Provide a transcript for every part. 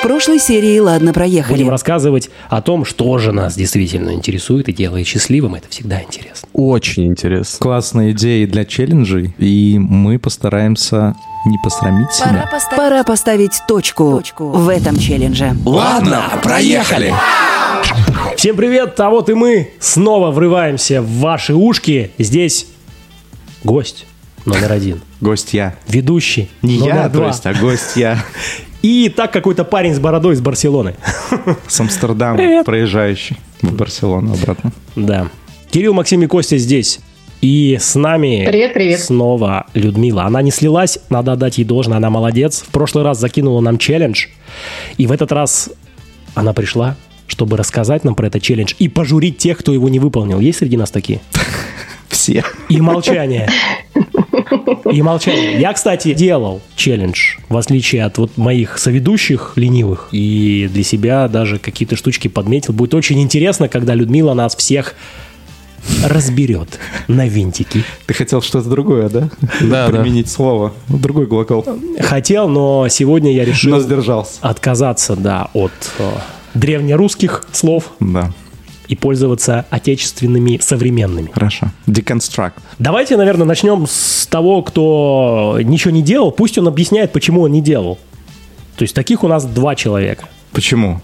В прошлой серии «Ладно, проехали». Будем рассказывать о том, что же нас действительно интересует и делает счастливым. Это всегда интересно. Очень интересно. Классные идеи для челленджей, и мы постараемся не посрамить себя. Пора поставить точку в этом челлендже. Ладно, проехали. Всем привет, а вот и мы снова врываемся в ваши ушки. Здесь гость номер один. Гость я. Ведущий Не номер я, два. то есть, а гость я. И так какой-то парень с бородой из Барселоны. С Амстердама, Привет. проезжающий в Барселону обратно. Да. Кирилл, Максим и Костя здесь. И с нами Привет, привет. снова Людмила. Она не слилась, надо отдать ей должное, она молодец. В прошлый раз закинула нам челлендж. И в этот раз она пришла, чтобы рассказать нам про этот челлендж и пожурить тех, кто его не выполнил. Есть среди нас такие? Все. И молчание. И молчание. Я, кстати, делал челлендж, в отличие от вот моих соведущих ленивых. И для себя даже какие-то штучки подметил. Будет очень интересно, когда Людмила нас всех разберет на винтики. Ты хотел что-то другое, да? Да, да. Применить слово. Ну, Другой глагол. Хотел, но сегодня я решил Но сдержался. отказаться, да, от э, древнерусских слов Да, и пользоваться отечественными современными. хорошо. Deconstruct. Давайте, наверное, начнем с того, кто ничего не делал. Пусть он объясняет, почему он не делал. То есть таких у нас два человека. Почему?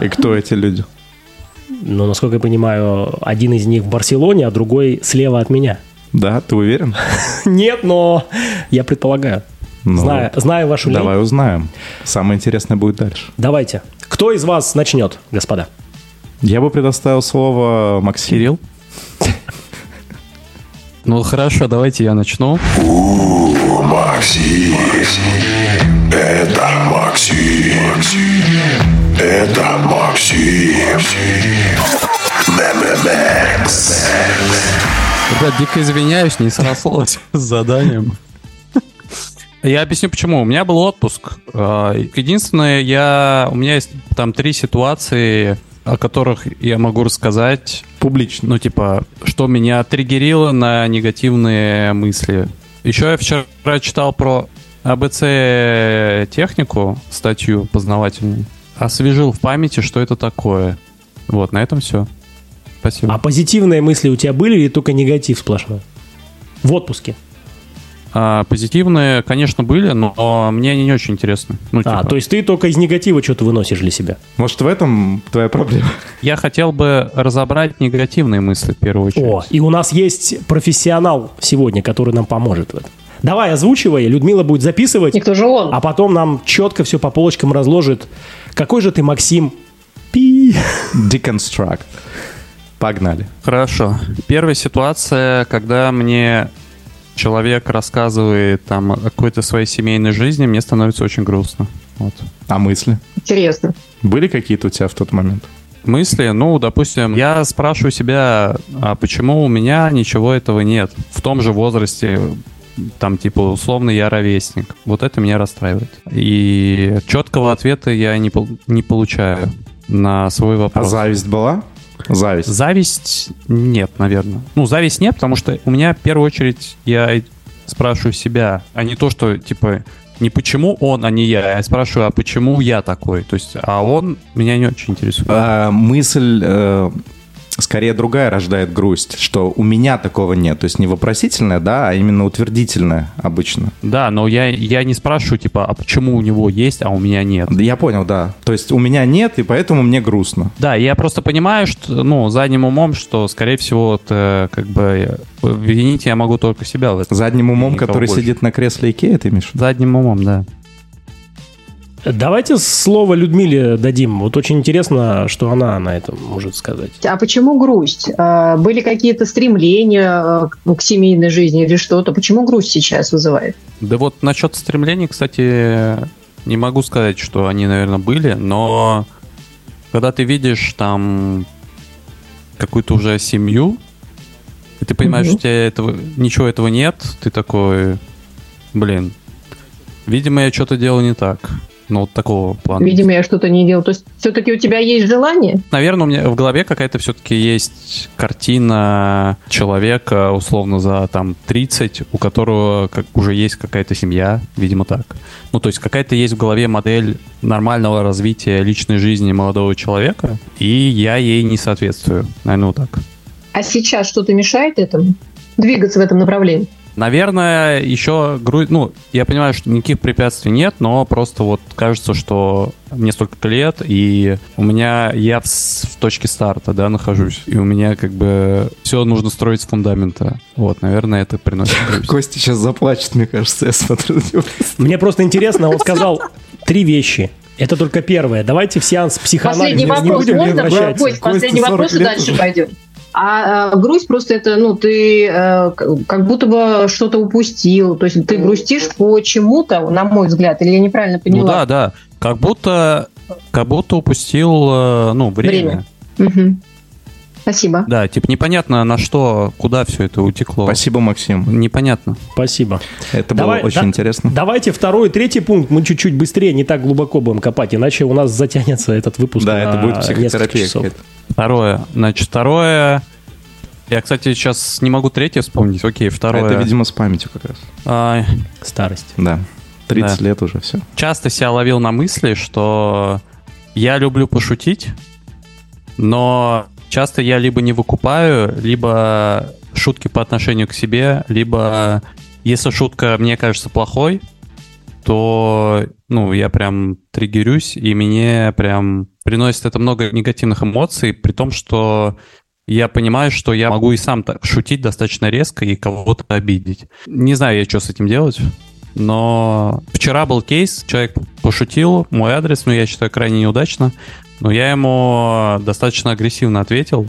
И кто эти люди? Но, насколько я понимаю, один из них в Барселоне, а другой слева от меня. Да, ты уверен? Нет, но я предполагаю. Ну, знаю, знаю вашу лень. Давай узнаем. Самое интересное будет дальше. Давайте. Кто из вас начнет, господа? Я бы предоставил слово Максиму. Кирилл? Ну хорошо, давайте я начну. Максим. Это Максим. Это Максим. Ребят, дико извиняюсь, не срослось с заданием. Я объясню почему. У меня был отпуск. А, Единственное, я... у меня есть там три ситуации, о которых я могу рассказать. Публично. Ну, типа, что меня триггерило на негативные мысли. Еще я вчера читал про АБЦ-технику, статью познавательную. Освежил в памяти, что это такое. Вот, на этом все. Спасибо. А позитивные мысли у тебя были или только негатив сплошной? В отпуске. А, позитивные, конечно, были, но мне они не очень интересны. Ну, А, типа, то есть ты только из негатива что-то выносишь для себя. Может, в этом твоя проблема? Я хотел бы разобрать негативные мысли в первую очередь. О, и у нас есть профессионал сегодня, который нам поможет в этом. Давай, озвучивай, Людмила будет записывать, Никто же он. а потом нам четко все по полочкам разложит. Какой же ты, Максим? Пи. Deconstruct. Погнали. Хорошо. Первая ситуация, когда мне человек рассказывает там о какой-то своей семейной жизни, мне становится очень грустно. Вот. А мысли? Интересно. Были какие-то у тебя в тот момент? Мысли, ну, допустим, я спрашиваю себя, а почему у меня ничего этого нет? В том же возрасте, там, типа, условно, я ровесник. Вот это меня расстраивает. И четкого ответа я не, не получаю на свой А вопрос. зависть была? Зависть. Зависть нет, наверное. Ну, зависть нет, потому что у меня в первую очередь я спрашиваю себя, а не то, что типа не почему он, а не я. Я спрашиваю, а почему я такой? То есть, а он меня не очень интересует. А, мысль э, скорее другая рождает грусть, что у меня такого нет. То есть не вопросительная, да, а именно утвердительная обычно. Да, но я, я не спрашиваю, типа, а почему у него есть, а у меня нет. Я понял, да. То есть у меня нет, и поэтому мне грустно. Да, я просто понимаю, что, ну, задним умом, что, скорее всего, вот, э, как бы, винить я могу только себя в этом. Задним умом, который больше. сидит на кресле Икея, ты виду? Задним умом, да. Давайте слово Людмиле дадим. Вот очень интересно, что она на этом может сказать. А почему грусть? А, Были какие-то стремления э, к семейной жизни или что-то? Почему грусть сейчас вызывает? Да вот насчет стремлений, кстати, не могу сказать, что они, наверное, были, но когда ты видишь там какую-то уже семью, и ты понимаешь, Мгм. что у тебя этого, ничего этого нет, ты такой, блин, видимо, я что-то делал не так. Ну, вот такого плана. Видимо, я что-то не делал. То есть все-таки у тебя есть желание? Наверное, у меня в голове какая-то все-таки есть картина человека, условно, за там 30, у которого как, уже есть какая-то семья, видимо, так. Ну, то есть какая-то есть в голове модель нормального развития личной жизни молодого человека, и я ей не соответствую. Наверное, вот так. А сейчас что-то мешает этому? Двигаться в этом направлении? Наверное, еще грудь... Ну, я понимаю, что никаких препятствий нет, но просто вот кажется, что мне столько лет, и у меня... Я в, в точке старта, да, нахожусь. И у меня как бы все нужно строить с фундамента. Вот, наверное, это приносит грусть. Костя сейчас заплачет, мне кажется, я смотрю. на него. Мне просто интересно, он сказал три вещи. Это только первое. Давайте в сеанс психоанализа Последний не вопрос будем возвращаться. Кость, последний Косте 40 вопрос, и дальше пойдем. А, а, грусть просто это, ну, ты э, как будто бы что-то упустил. То есть ты грустишь по чему-то, на мой взгляд, или я неправильно Ну поняла? да, да. Как будто... Как будто упустил, э, ну, время. Время. Мгм. Спасибо. Да, типа непонятно на что, куда все это утекло. Спасибо, Максим. Непонятно. Спасибо. Это Давай, было очень да- интересно. Давайте второй и третий пункт мы чуть-чуть быстрее, не так глубоко будем копать, иначе у нас затянется этот выпуск Да, на это будет психотерапия часов. Второе. Значит, второе... Я, кстати, сейчас не могу третье вспомнить. Окей, второе. Это, видимо, с памятью как раз. А, Старость. Да. 30 Да. лет уже, все. часто себя ловил на мысли, что я люблю пошутить, но часто я либо не выкупаю, либо шутки по отношению к себе, либо если шутка мне кажется плохой, то ну, я прям триггерюсь, и мне прям приносит это много негативных эмоций, при том, что я понимаю, что я могу и сам так шутить достаточно резко и кого-то обидеть. Не знаю я, что с этим делать. Но вчера был кейс, человек пошутил мой адрес, ну, я считаю, крайне неудачно, но я ему достаточно агрессивно ответил,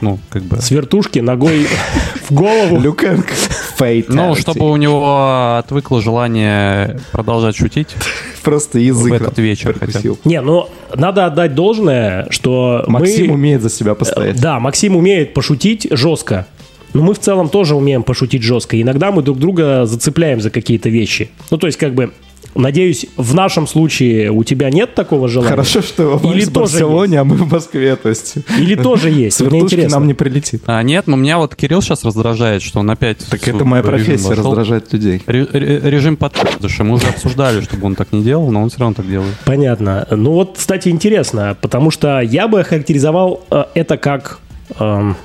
ну, как бы... С вертушки ногой в голову. Люкенко. Фейт. Ну, чтобы у него отвыкло желание продолжать шутить Просто язык в этот вечер хотя прикусил. Не, ну надо отдать должное, что Максим мы... умеет за себя постоять. Да, Максим умеет пошутить жестко. Но мы в целом тоже умеем пошутить жестко. Иногда мы друг друга зацепляем за какие-то вещи. Ну, то есть, как бы, надеюсь, в нашем случае у тебя нет такого желания? Хорошо, что Макс Или в тоже Барселоне, а мы в Москве. То есть Или тоже есть? с Мне вертушки интересно. нам не прилетит. А, нет, но меня вот Кирилл сейчас раздражает, что он опять... Так в это моя профессия, вошел. раздражать людей. Ре- ре- Режим подпиздыша. Мы уже обсуждали, чтобы он так не делал, но он все равно так делает. Понятно. Ну вот, кстати, интересно, потому что я бы охарактеризовал э, это как... эм,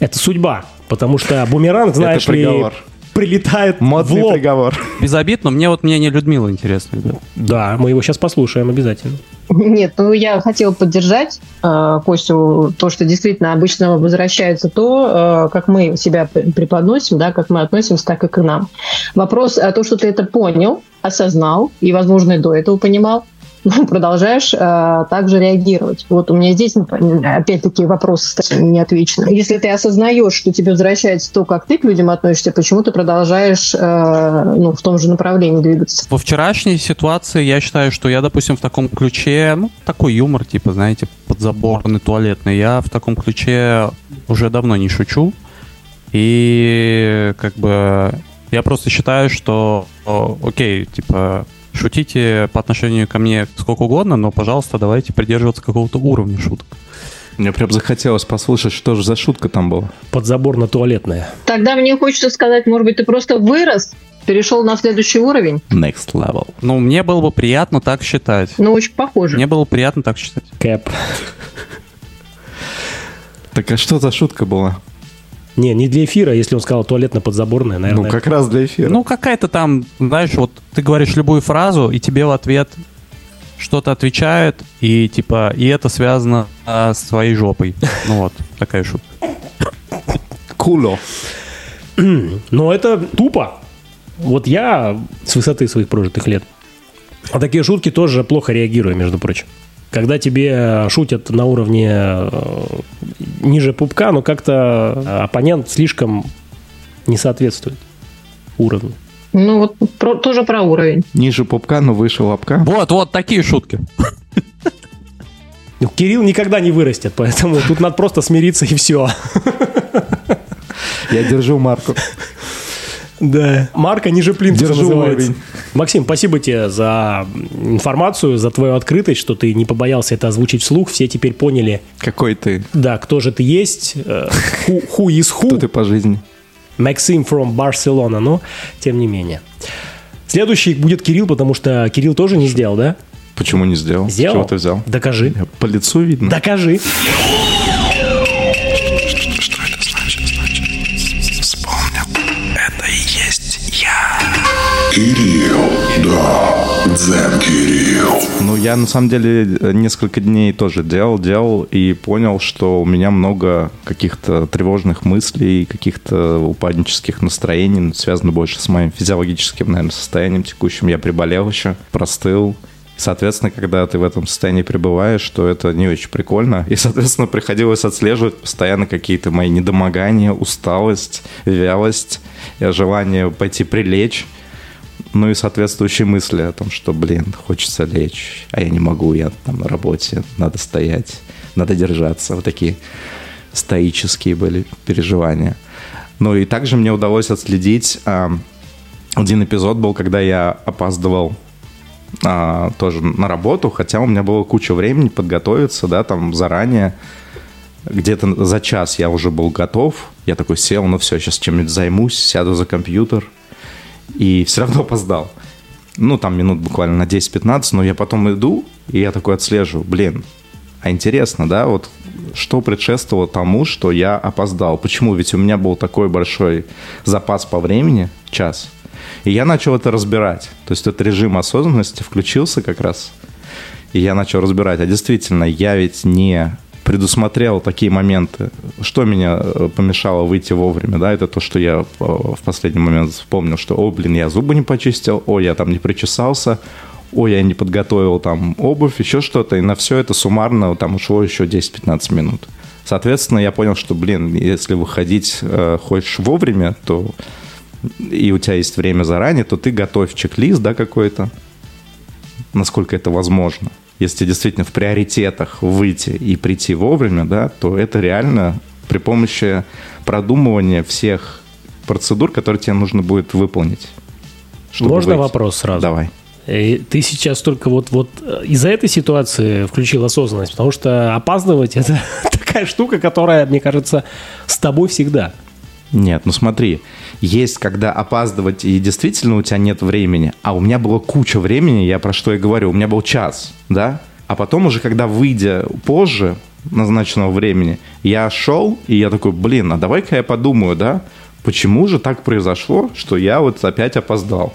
это судьба. Потому что бумеранг, знаешь ли, приговор. Прилетает в Модный лоб. приговор. Без обид, но мне вот мнение Людмилы интересно. ребят. Да, мы его сейчас послушаем обязательно. Нет, ну я хотела поддержать э, Костю, то, что действительно обычно возвращается то, э, как мы себя преподносим, да, как мы относимся, так и к нам. Вопрос, а то, что ты это понял, осознал, и, возможно, и до этого понимал, продолжаешь э, также реагировать. Вот у меня здесь, опять-таки, вопрос кстати, не отвечен. Если ты осознаешь, что тебе возвращается то, как ты к людям относишься, почему ты продолжаешь э, ну, в том же направлении двигаться? Во вчерашней ситуации я считаю, что я, допустим, в таком ключе, ну, такой юмор, типа, знаете, подзаборный, туалетный, я в таком ключе уже давно не шучу. И как бы я просто считаю, что окей, типа, шутите по отношению ко мне сколько угодно, но, пожалуйста, давайте придерживаться какого-то уровня шуток. Мне прям захотелось послушать, что же за шутка там была. Подзаборно-туалетная. Тогда мне хочется сказать, может быть, ты просто вырос, перешел на следующий уровень. Next level. Ну, мне было бы приятно так считать. Ну, очень похоже. Мне было приятно так считать. Кэп. Так а что за шутка была? Не, не для эфира, если он сказал туалетно-подзаборная, наверное. Ну, как раз для эфира. Ну, какая-то там, знаешь, вот ты говоришь любую фразу, и тебе в ответ что-то отвечают, и типа, и это связано а, с твоей жопой. Ну вот, такая шутка. Куло. Но это тупо. Вот я с высоты своих прожитых лет на такие шутки тоже плохо реагирую, между прочим. Когда тебе шутят на уровне э, ниже пупка, но как-то оппонент слишком не соответствует уровню. Ну, вот про- тоже про уровень. Ниже пупка, но выше лобка. Вот, вот такие шутки. Ну, Кирилл никогда не вырастет, поэтому тут надо просто смириться и все. Я держу марку. Да. Марка ниже плинтуса Держу называется. уровень. Максим, спасибо тебе за информацию, за твою открытость, что ты не побоялся это озвучить вслух. Все теперь поняли, Какой ты? да, кто же ты есть, э, who, who is who. Кто ты по жизни? Максим from Barcelona, но тем не менее. Следующий будет Кирилл, потому что Кирилл тоже не сделал, да? Почему не сделал? Сделал? Чего ты взял? Докажи. По лицу видно. Докажи. Что Кирилл, да, Дзен Кирилл. Ну, я на самом деле несколько дней тоже делал, делал и понял, что у меня много каких-то тревожных мыслей, каких-то упаднических настроений, связано больше с моим физиологическим, наверное, состоянием текущим. Я приболел еще, простыл. Соответственно, когда ты в этом состоянии пребываешь, то это не очень прикольно. И, соответственно, приходилось отслеживать постоянно какие-то мои недомогания, усталость, вялость, желание пойти прилечь. Ну и соответствующие мысли о том, что, блин, хочется лечь, а я не могу, я там на работе, надо стоять, надо держаться. Вот такие стоические были переживания. Ну и также мне удалось отследить а, один эпизод был, когда я опаздывал а, тоже на работу, хотя у меня было куча времени подготовиться, да, там заранее. Где-то за час я уже был готов. Я такой сел, ну все, сейчас чем-нибудь займусь, сяду за компьютер. И все равно опоздал. Ну, там минут буквально на 10-15, но я потом иду, и я такой отслеживаю, блин, а интересно, да, вот что предшествовало тому, что я опоздал? Почему? Ведь у меня был такой большой запас по времени, час. И я начал это разбирать. То есть этот режим осознанности включился как раз. И я начал разбирать. А действительно, я ведь не предусмотрел такие моменты. Что меня э, помешало выйти вовремя, да, это то, что я э, в последний момент вспомнил, что, о, блин, я зубы не почистил, о, я там не причесался, о, я не подготовил там обувь, еще что-то, и на все это суммарно там ушло еще 10-15 минут. Соответственно, я понял, что, блин, если выходить э, хочешь вовремя, то и у тебя есть время заранее, то ты готовь чек-лист, да, какой-то, насколько это возможно. Если действительно в приоритетах выйти и прийти вовремя, да, то это реально при помощи продумывания всех процедур, которые тебе нужно будет выполнить. Можно выйти. вопрос сразу? Давай. И ты сейчас только вот, вот э, из-за этой ситуации включил осознанность, потому что опаздывать это такая штука, которая, мне кажется, с тобой всегда. Нет, ну смотри, есть когда опаздывать и действительно у тебя нет времени, а у меня была куча времени, я про что и говорю, у меня был час, да? А потом уже, когда выйдя позже назначенного времени, я шел, и я такой, блин, а давай-ка я подумаю, да, почему же так произошло, что я вот опять опоздал?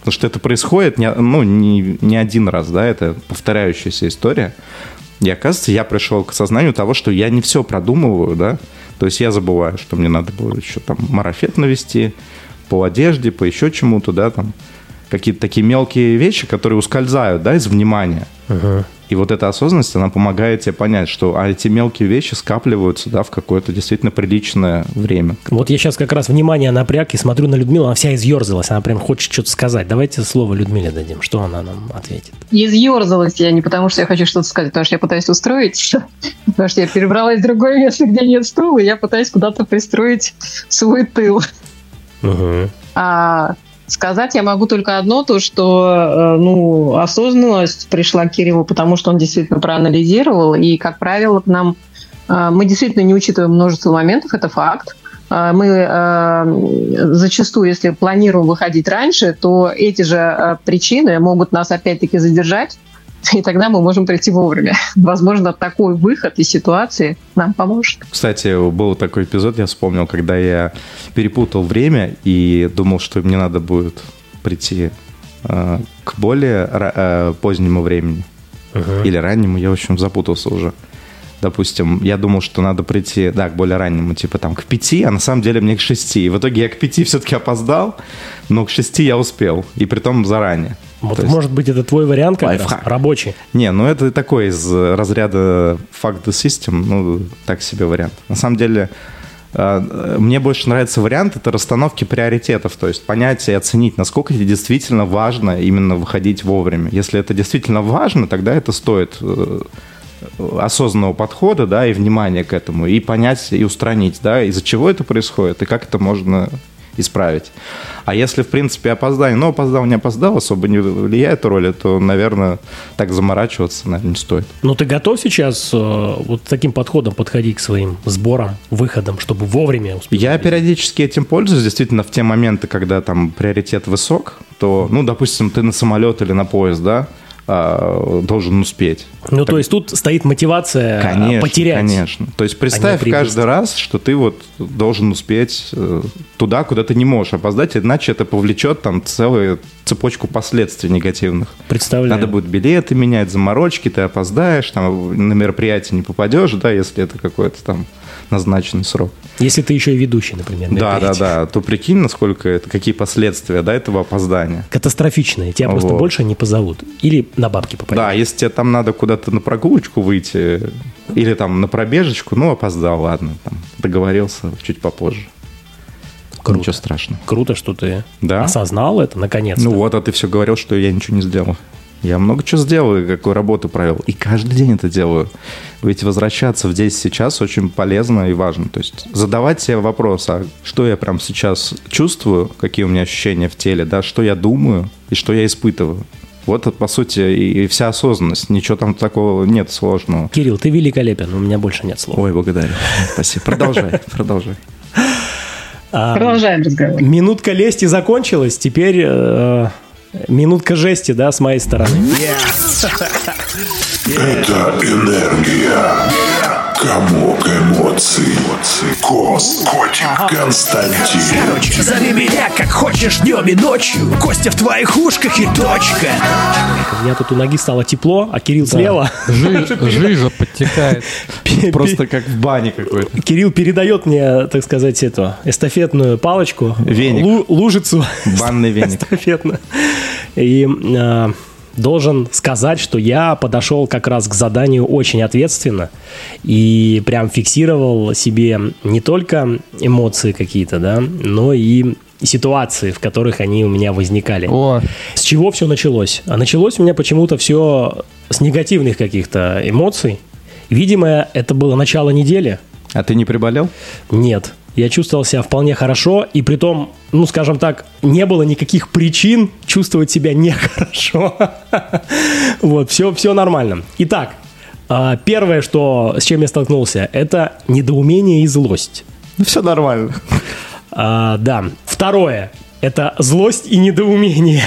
Потому что это происходит не, ну, не, не один раз, да, это повторяющаяся история. И оказывается, я пришел к осознанию того, что я не все продумываю, да. То есть я забываю, что мне надо было еще там марафет навести по одежде, по еще чему-то, да, там какие-то такие мелкие вещи, которые ускользают, да, из внимания. И вот эта осознанность, она помогает тебе понять, что а эти мелкие вещи скапливаются, да, в какое-то действительно приличное время. Вот я сейчас как раз внимание напряг и смотрю на Людмилу, она вся изъерзалась, она прям хочет что-то сказать. Давайте слово Людмиле дадим, что она нам ответит. Изъерзалась я не потому, что я хочу что-то сказать, потому что я пытаюсь устроить, потому что я перебралась в другое место, где нет стула, и я пытаюсь куда-то пристроить свой тыл. А сказать я могу только одно, то что э, ну, осознанность пришла к Кириллу, потому что он действительно проанализировал, и, как правило, к нам э, мы действительно не учитываем множество моментов, это факт. Э, Мы зачастую, если планируем выходить раньше, то эти же причины могут нас опять-таки задержать, и тогда мы можем прийти вовремя. Возможно, такой выход из ситуации нам поможет. Кстати, был такой эпизод, я вспомнил, когда я перепутал время и думал, что мне надо будет прийти э, к более ра- э, позднему времени. Или раннему, я, в общем, запутался уже. Допустим, я думал, что надо прийти, да, к более раннему, типа там к пяти, а на самом деле мне к шести. И в итоге я к пяти все-таки опоздал, но к шести я успел, и притом заранее. Вот, есть- может быть, это твой вариант как раз, Лайфхак. рабочий. Не, ну это такой из разряда fuck the system, ну так себе вариант. На самом деле, э, мне больше нравится вариант это расстановки приоритетов, то есть понять и оценить, насколько тебе действительно важно именно выходить вовремя. Если это действительно важно, тогда это стоит э, осознанного подхода, да, и внимания к этому, и понять, и устранить, да, из-за чего это происходит, и как это можно исправить. А если, в принципе, опоздание, ну, опоздал, не опоздал, особо не влияет роли, то, наверное, так заморачиваться, наверное, не стоит. Ну, ты готов сейчас э, вот таким подходом подходить к своим сборам, выходам, чтобы вовремя успеть? Я периодически этим пользуюсь, действительно, в те моменты, когда там приоритет высок, то, ну, допустим, ты на самолет или на поезд, да, а, должен успеть. Ну, то есть тут стоит мотивация а, Конечно, потерять. конечно. То есть представь приобрести. каждый раз, что ты вот должен успеть э, туда, куда ты не можешь опоздать, иначе это повлечет там целую цепочку последствий негативных. Представляю. Надо будет билеты менять, заморочки, ты опоздаешь, там на мероприятие не попадешь, да, если это какой-то там назначенный срок. Если ты еще и ведущий, например. Да, да, да. То прикинь, насколько это, какие последствия, да, этого опоздания. Катастрофичные. Тебя просто Вот. больше не позовут. Или на бабки попадешь. Да, если тебе там надо куда-то на прогулочку выйти или там на пробежечку, ну, опоздал, ладно, там, договорился чуть попозже. Круто. Ничего страшного. Круто, что ты Да? осознал это, наконец-то. Ну вот, а ты все говорил, что я ничего не сделал. Я много чего сделал, и какую работу провел. И каждый день это делаю. Ведь возвращаться в здесь сейчас очень полезно и важно. То есть задавать себе вопрос, а что я прям сейчас чувствую, какие у меня ощущения в теле, да, что я думаю и что я испытываю. Вот, это, по сути, и и вся осознанность. Ничего там такого нет сложного. Кирилл, ты великолепен, у меня больше нет слов. Ой, благодарю. Спасибо. Продолжай, продолжай. Продолжаем разговор. Минутка лести закончилась, теперь э, минутка жести, да, с моей стороны. Это энергия. Комок эмоций. Кос. Котик Константин. Короче, зови меня как хочешь днем и ночью Костя в твоих ушках и точка У меня тут у ноги стало тепло, а Кирилл слева. Жи- Жижа подтекает. Просто как в бане какой-то. Кирилл передает мне, так сказать, эту эстафетную палочку. Веник. лу- лужицу. Банный веник. Эстафетную. И э, должен сказать, что я подошел как раз к заданию очень ответственно и прям фиксировал себе не только эмоции какие-то, да, но и ситуации, в которых они у меня возникали. О, С чего все началось? А началось у меня почему-то все с негативных каких-то эмоций. Видимо, это было начало недели. А ты не приболел? Нет. Я чувствовал себя вполне хорошо, и при том, ну, скажем так, не было никаких причин чувствовать себя нехорошо. Вот, все, все нормально. Итак, а, первое, что, с чем я столкнулся, это недоумение и злость. Ну, все нормально. А, да. Второе, это злость и недоумение.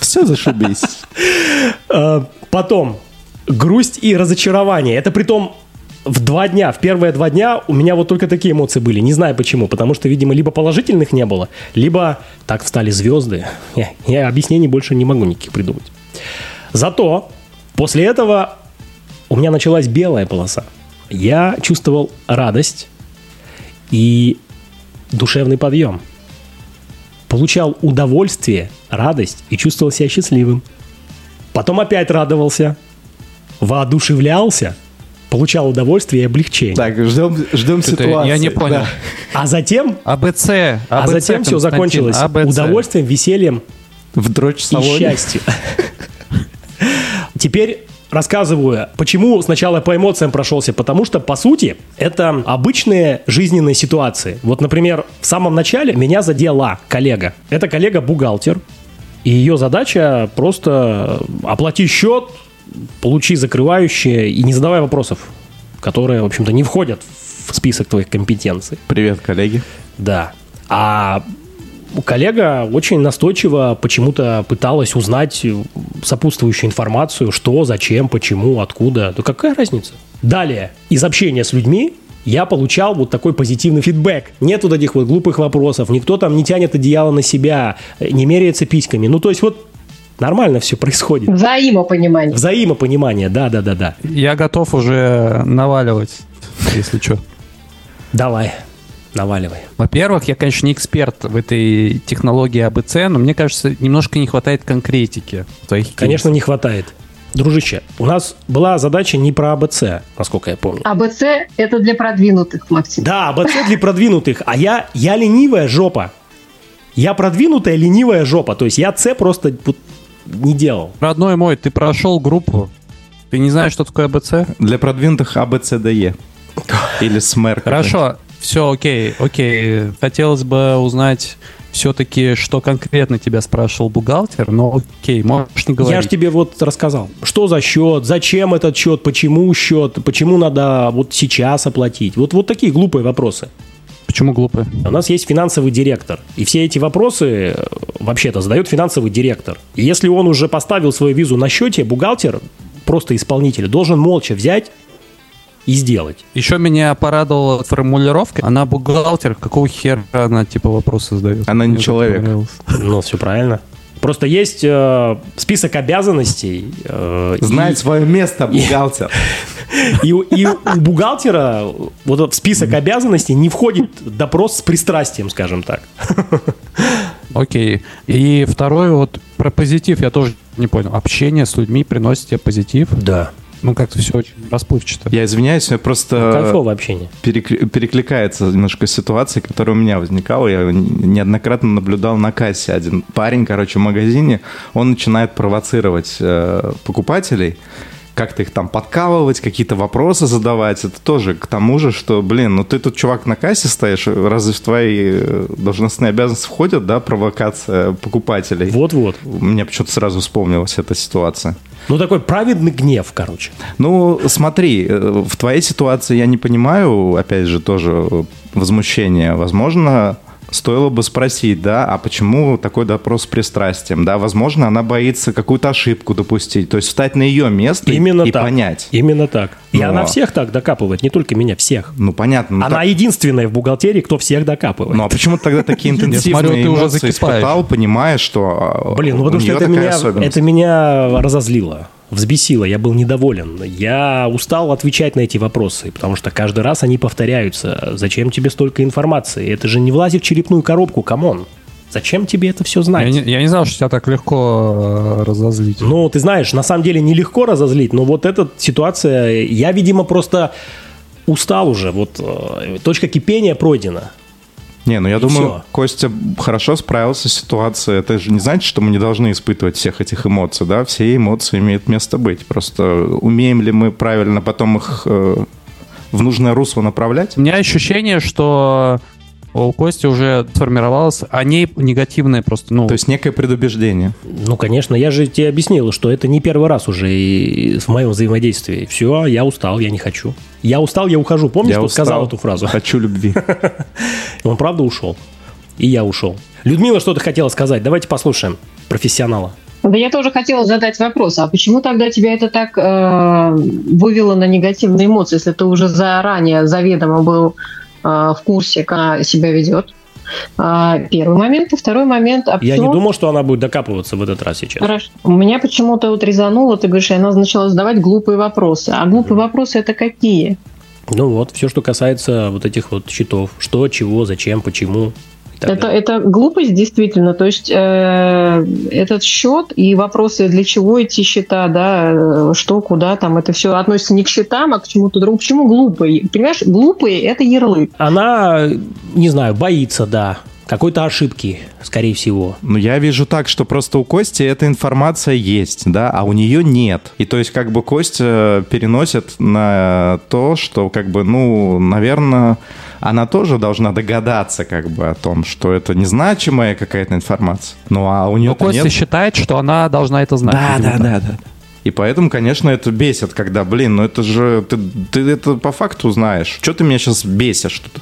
Все зашибись. А, Потом грусть и разочарование. Это при том в два дня, в первые два дня у меня вот только такие эмоции были. Не знаю почему, потому что, видимо, либо положительных не было, либо так встали звезды. Я, я объяснений больше не могу никаких придумать. Зато после этого у меня началась белая полоса. Я чувствовал радость и душевный подъем. Получал удовольствие, радость и чувствовал себя счастливым. Потом опять радовался, воодушевлялся, получал удовольствие и облегчение. Так, ждем, ждем что-то ситуации. я не понял. Да. А затем, АБЦ. а затем все закончилось удовольствием, весельем В дрочь и салоне. счастью. Теперь рассказываю, почему сначала по эмоциям прошелся, потому что, по сути, это обычные жизненные ситуации. Вот, например, в самом начале меня задела коллега. Это коллега-бухгалтер, и ее задача просто оплати счет, получи закрывающее и не задавай вопросов, которые, в общем-то, не входят в список твоих компетенций. Привет, коллеги. Да. А коллега очень настойчиво почему-то пыталась узнать сопутствующую информацию, что, зачем, почему, откуда. Да какая разница? Далее, из общения с людьми я получал вот такой позитивный фидбэк. Нету таких вот глупых вопросов, никто там не тянет одеяло на себя, не меряется письками. Ну, то есть вот нормально все происходит. Взаимопонимание. Взаимопонимание, да-да-да-да. Я готов уже наваливать, если что. Давай, наваливай. Во-первых, я, конечно, не эксперт в этой технологии АБЦ, но мне кажется, немножко не хватает конкретики твоих Конечно, не хватает. Дружище, у нас была задача не про АБЦ, насколько я помню. АБЦ – это для продвинутых, Максим. Да, АБЦ для продвинутых, а я, я ленивая жопа. Я продвинутая ленивая жопа. То есть я С просто не делал. Родной мой, ты прошел группу, ты не знаешь, что такое АБЦ? Для продвинутых А, Б, С, Д, Е. Или СМР. Хорошо, все, окей, окей. Хотелось бы узнать все-таки, что конкретно тебя спрашивал бухгалтер, но окей, можешь не говорить. Я же тебе вот рассказал, что за счет, зачем этот счет, почему счет, почему надо вот сейчас оплатить. Вот, вот такие глупые вопросы. Почему глупые? У нас есть финансовый директор, и все эти вопросы э, вообще-то задает финансовый директор. И если он уже поставил свою визу на счете, бухгалтер, просто исполнитель, должен молча взять и сделать. Еще меня порадовала формулировка. Она бухгалтер, какого хера она типа вопросы задает? Она не Мне человек. Ну, все правильно. Просто есть э, список обязанностей. э, и- Знает свое место бухгалтер. И, у- и у бухгалтера вот этот в список обязанностей не входит допрос с пристрастием, скажем так. Окей. И второй вот про позитив я тоже не понял. Общение с людьми приносит тебе позитив? Да. Ну, как-то все очень расплывчато. Я извиняюсь, я просто Кайфовое общение. перекли- перекликается немножко ситуация, которая у меня возникала. Я неоднократно наблюдал на кассе один парень, короче, в магазине. Он начинает провоцировать э, покупателей, как-то их там подкалывать, какие-то вопросы задавать. Это тоже к тому же, что, блин, ну ты тут, чувак, на кассе стоишь, разве в твои э, должностные обязанности входят, да, провокация покупателей? Вот-вот. Мне почему-то сразу вспомнилась эта ситуация. Ну, такой праведный гнев, короче. Ну, смотри, э, в твоей ситуации я не понимаю, опять же, тоже э, возмущение. Возможно, стоило бы спросить, да, а почему такой допрос с пристрастием, да? Возможно, она боится какую-то ошибку допустить, то есть встать на ее место и- Именно и так. понять. Именно так. И Ну, она а- всех так докапывает, не только меня, всех. Ну, понятно. ну, она так- единственная в бухгалтерии, кто всех докапывает. Ну, а почему тогда такие интенсивные ты уже эмоции закипаешь. испытал, понимая, что а, Блин, ну у потому что это меня разозлило, взбесило, я был недоволен. Я устал отвечать на эти вопросы, потому что каждый раз они повторяются. Зачем тебе столько информации? Это же не влазит в черепную коробку, come on. Зачем тебе это все знать? Я не, я не знал, что тебя так легко э, разозлить. Ну, ты знаешь, на самом деле нелегко разозлить, но вот эта ситуация, я, видимо, просто устал уже. Вот э, точка кипения пройдена. Не, ну я И думаю, всё. Костя хорошо справился с ситуацией. Это же не значит, что мы не должны испытывать всех этих эмоций, да? Все эмоции имеют место быть. Просто умеем ли мы правильно потом их э, в нужное русло направлять? У меня ощущение, что у Кости уже сформировалось, они негативные просто, ну, То есть некое предубеждение. Ну, конечно, я же тебе объяснил, что это не первый раз уже и в моем взаимодействии. Все, я устал, я не хочу. Я устал, я ухожу. Помнишь, Я кто устал, сказал эту фразу? Хочу любви. Он правда ушел. И я ушел. Людмила что-то хотела сказать. Давайте послушаем профессионала. Да я тоже хотела задать вопрос, а почему тогда тебя это так э, вывело на негативные эмоции, если ты уже заранее заведомо был в курсе, как она себя ведет? А, первый момент. И второй момент. А Я не думал, что она будет докапываться в этот раз сейчас. Хорошо. У меня почему-то вот резануло, ты говоришь, и она начала задавать глупые вопросы. А глупые вопросы это какие? Ну вот, все, что касается вот этих вот счетов. Что, чего, зачем, почему. Так Это, это глупость, действительно. То есть э, этот счет и вопросы, для чего эти счета, да, э, что, куда там, это все относится не к счетам, а к чему-то другому. Почему глупые? Понимаешь, глупые – это ярлык. Она, не знаю, боится, да. Какой-то ошибки, скорее всего. Ну, я вижу так, что просто у Кости эта информация есть, да, а у нее нет. И то есть, как бы Костя переносит на то, что, как бы, ну, наверное, она тоже должна догадаться, как бы, о том, что это незначимая какая-то информация. Ну, а у нее но Костя нет. считает, что она должна это знать. Да, видимо, да, да, да. И поэтому, конечно, это бесит, когда, блин, ну это же, ты, ты это по факту знаешь. Что ты меня сейчас бесишь тут?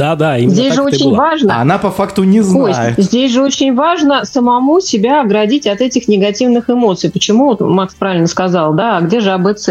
Да, да, именно Здесь так же очень было. важно, А она по факту не Кость, знает. здесь же очень важно самому себя оградить от этих негативных эмоций. Почему, вот Макс правильно сказал, да, а где же АБЦ?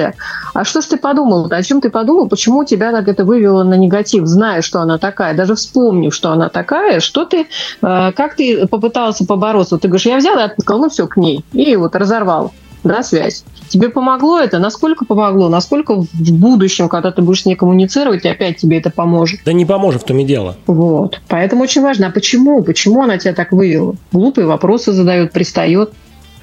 А что ж ты подумал? О чем ты подумал? Почему тебя так это вывело на негатив, зная, что она такая, даже вспомнив, что она такая, что ты, э, как ты попытался побороться? Вот Ты говоришь, я взял и отпускал, ну все, к ней, и вот разорвал, да, связь. Тебе помогло это? Насколько помогло? Насколько в будущем, когда ты будешь с ней коммуницировать, опять тебе это поможет? Да не поможет в том и дело. Вот. Поэтому очень важно, а почему? Почему она тебя так вывела? Глупые вопросы задает, пристает.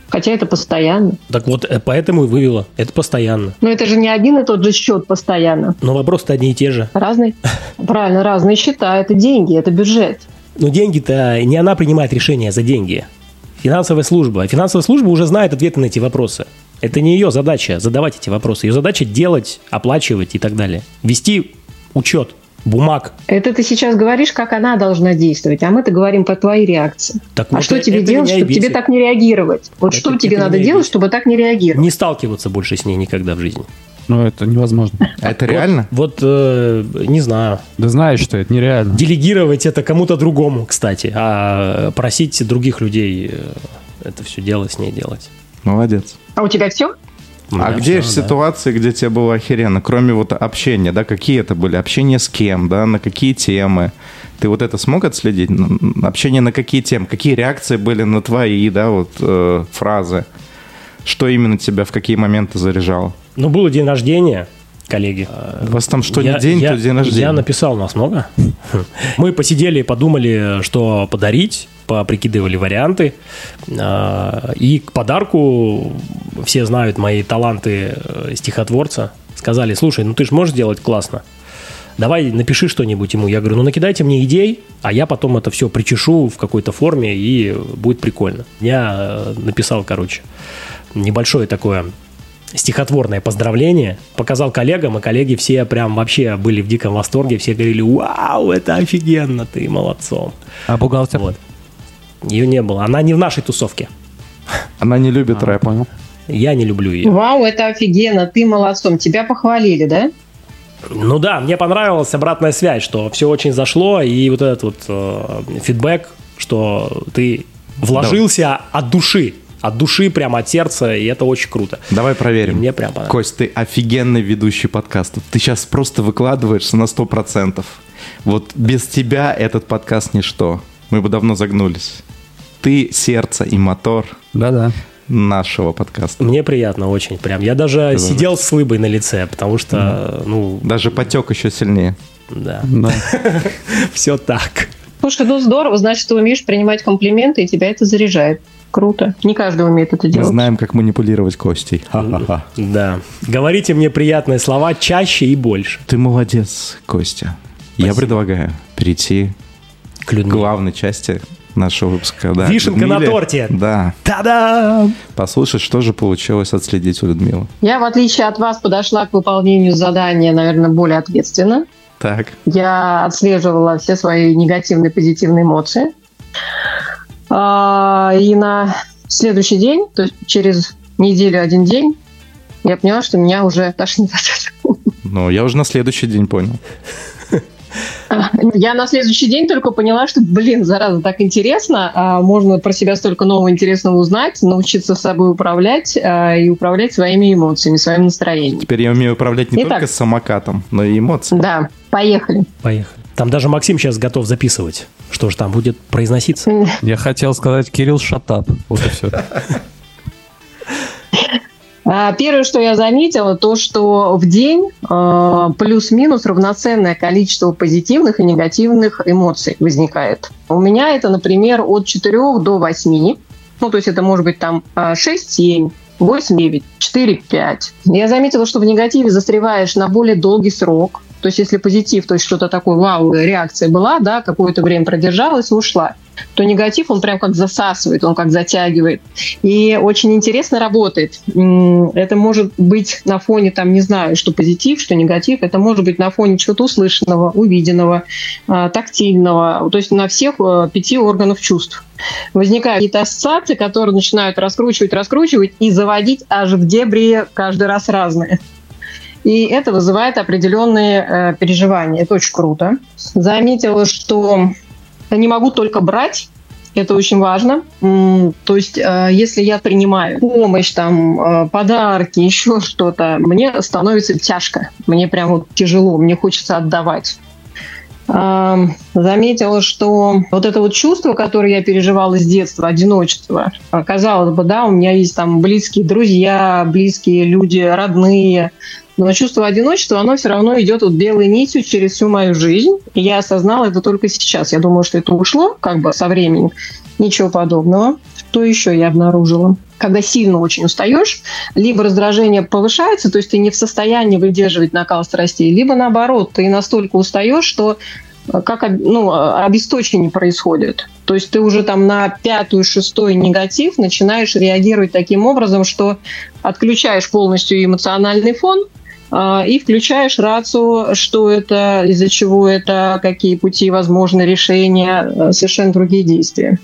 Хотя это постоянно. Так вот, э, поэтому и вывела. Это постоянно. Но это же не один и тот же счет постоянно. Но вопросы-то одни и те же. Разный? Правильно, разные счета. Это деньги, это бюджет. Но деньги-то не она принимает решения за деньги. Финансовая служба. А финансовая служба уже знает ответы на эти вопросы. Это не ее задача задавать эти вопросы. Ее задача делать, оплачивать и так далее. Вести учет. бумаг. Это ты сейчас говоришь, как она должна действовать, а мы-то говорим по твоей реакции. Так а вот что это- тебе это делать, чтобы тебе так не реагировать? Вот Это- что тебе это надо меня и делать, бесит. чтобы так не реагировать? Не сталкиваться больше с ней никогда в жизни. Ну, это невозможно. А это реально? Вот, э, не знаю. Да знаешь, что это нереально. Делегировать это кому-то другому, кстати, а просить других людей э, это все дело с ней делать. Молодец. А у тебя все? У а где да. ситуации, где тебе было охеренно, кроме вот общения, да, какие это были? Общение с кем, да, на какие темы? Ты вот это смог отследить? Общение на какие темы? Какие реакции были на твои, да, вот э, фразы? Что именно тебя в какие моменты заряжало? Ну, было день рождения, коллеги. У вас там что Я- не день, я- то день рождения. Я написал, у нас много. Мы посидели и подумали, что подарить, поприкидывали варианты. А, И к подарку все знают мои таланты э, стихотворца. Сказали, слушай, ну ты же можешь сделать классно. Давай напиши что-нибудь ему. Я говорю, ну накидайте мне идей, а я потом это все причешу в какой-то форме, и будет прикольно. Я э, написал, короче, небольшое такое стихотворное поздравление, показал коллегам, и коллеги все прям вообще были в диком восторге, все говорили, вау, это офигенно, ты молодцом. А бухгалтер? Вот. Ее не было, она не в нашей тусовке. Она не любит А, рэп. понял. Я не люблю ее. Вау, это офигенно, ты молодцом. Тебя похвалили, да? Ну да, мне понравилась обратная связь, что все очень зашло, и вот этот вот э, фидбэк, что ты вложился от души, от души, прямо от сердца, и это очень круто. Давай И проверим. мне прям понравилось. Кость, ты офигенный ведущий подкастов. Ты сейчас просто выкладываешься на 100%. Вот без тебя этот подкаст ничто. Мы бы давно загнулись. Ты сердце и мотор Да-да. нашего подкаста. Мне приятно очень прям. Я даже сидел с улыбой на лице, потому что, ну, Даже потек еще сильнее. да, Да. все так. Слушай, ну здорово, значит, ты умеешь принимать комплименты, и тебя это заряжает. Круто. Не каждый умеет это Мы делать. знаем, как манипулировать Костей. Ха-ха-ха. Да. Говорите мне приятные слова чаще и больше. Ты молодец, Костя. Я предлагаю перейти К к главной части нашего выпуска. Да, Вишенка на Людмиле. торте. Да. Та-дам! Послушать, что же получилось отследить у Людмилы. Я, в отличие от вас, подошла к выполнению задания, наверное, более ответственно. Так. Я отслеживала все свои негативные, позитивные эмоции. А, И на следующий день, то есть через неделю, один день, я поняла, что меня уже тошнит от этого. Ну, я уже на следующий день понял. Я на следующий день только поняла, что, блин, зараза, так интересно, а можно про себя столько нового интересного узнать, научиться собой управлять а, и управлять своими эмоциями, своим настроением. Теперь я умею управлять не Итак. только самокатом, но и эмоциями. Да, поехали. Поехали. Там даже Максим сейчас готов записывать. Что же там будет произноситься? Я хотел сказать, Кирилл, шатап. Вот и все. А, Первое, что я заметила, то, что в день э, плюс-минус равноценное количество позитивных и негативных эмоций возникает. У меня это, например, от 4 до 8. Ну, то есть это может быть там а, 6, 7, 8, 9, 4, 5. Я заметила, что в негативе застреваешь на более долгий срок. То есть если позитив, то есть что-то такое, вау, реакция была, да, какое-то время продержалась и ушла, то негатив, он прям как засасывает, он как затягивает. И очень интересно работает. Это может быть на фоне, там, не знаю, что позитив, что негатив. Это может быть на фоне чего-то услышанного, увиденного, а, тактильного. То есть на всех э, пяти органов чувств. Возникают какие-то ассоциации, которые начинают раскручивать, раскручивать и заводить аж в дебри каждый раз разные. И это вызывает определенные э, переживания. Это очень круто. Заметила, что не могу только брать, это очень важно. То есть, э, если я принимаю помощь, там, э, подарки, еще что-то, мне становится тяжко. Мне прям вот тяжело, мне хочется отдавать. Ам, Заметила, что вот это вот чувство, которое я переживала с детства, одиночество, казалось бы, да, у меня есть там близкие друзья, близкие люди, родные, но чувство одиночества, оно все равно идет вот белой нитью через всю мою жизнь. И я осознала это только сейчас. Я думаю, что это ушло как бы со временем. Ничего подобного. Что еще я обнаружила? Когда сильно очень устаешь, либо раздражение повышается, то есть ты не в состоянии выдерживать накал страстей, либо наоборот, ты настолько устаешь, что э, как ну, э, обесточение происходит. То есть ты уже там на пятую, шестой негатив начинаешь реагировать таким образом, что отключаешь полностью эмоциональный фон, и включаешь рацию, что это, из-за чего это, какие пути возможны решения, э, совершенно другие действия.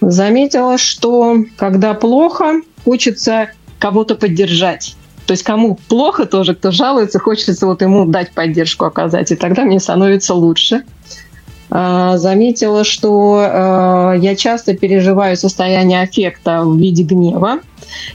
Заметила, что когда плохо, хочется кого-то поддержать. То есть кому плохо тоже, кто жалуется, хочется вот ему дать поддержку оказать, и тогда мне становится лучше. А, заметила, что а, я часто переживаю состояние аффекта в виде гнева,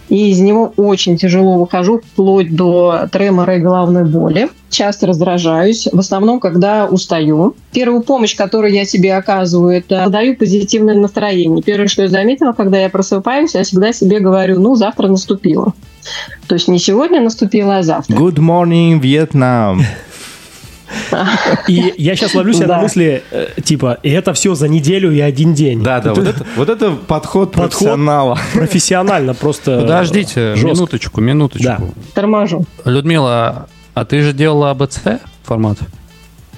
и из него очень тяжело выхожу, вплоть до тремора и головной боли. Часто раздражаюсь, в основном, когда устаю. Первую помощь, которую я себе оказываю, это даю позитивное настроение. Первое, что я заметила, когда я просыпаюсь, я всегда себе говорю, ну, завтра наступило. То есть не сегодня наступило, а завтра. Good morning, Vietnam. И я сейчас ловлю себя на мысли, э, типа, и это все за неделю и один день. Да, да, вот это, вот это подход, профессионала. Профессионально просто. Подождите, жестко. минуточку, минуточку. Да. Торможу. Людмила, а ты же делала АБЦ формат?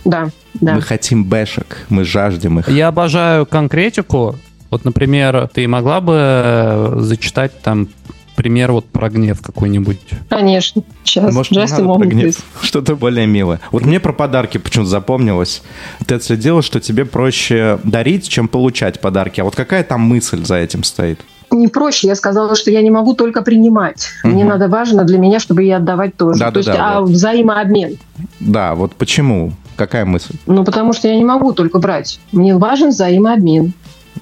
Да, да. Мы хотим бэшек, мы жаждем их. Я обожаю конкретику. Вот, например, ты могла бы э, зачитать там пример вот про гнев какой-нибудь? Конечно. Сейчас. Может, не надо про гнев? Что-то более милое. Вот мне про подарки почему-то запомнилось. Ты отследила, что тебе проще дарить, чем получать подарки. А вот какая там мысль за этим стоит? Не проще, я сказала, что я не могу только принимать. Мне Мгм. надо важно для меня, чтобы и отдавать тоже. Да, То да, есть, да, а вот. взаимообмен. Да, вот почему? Какая мысль? Ну, потому что я не могу только брать. Мне важен взаимообмен.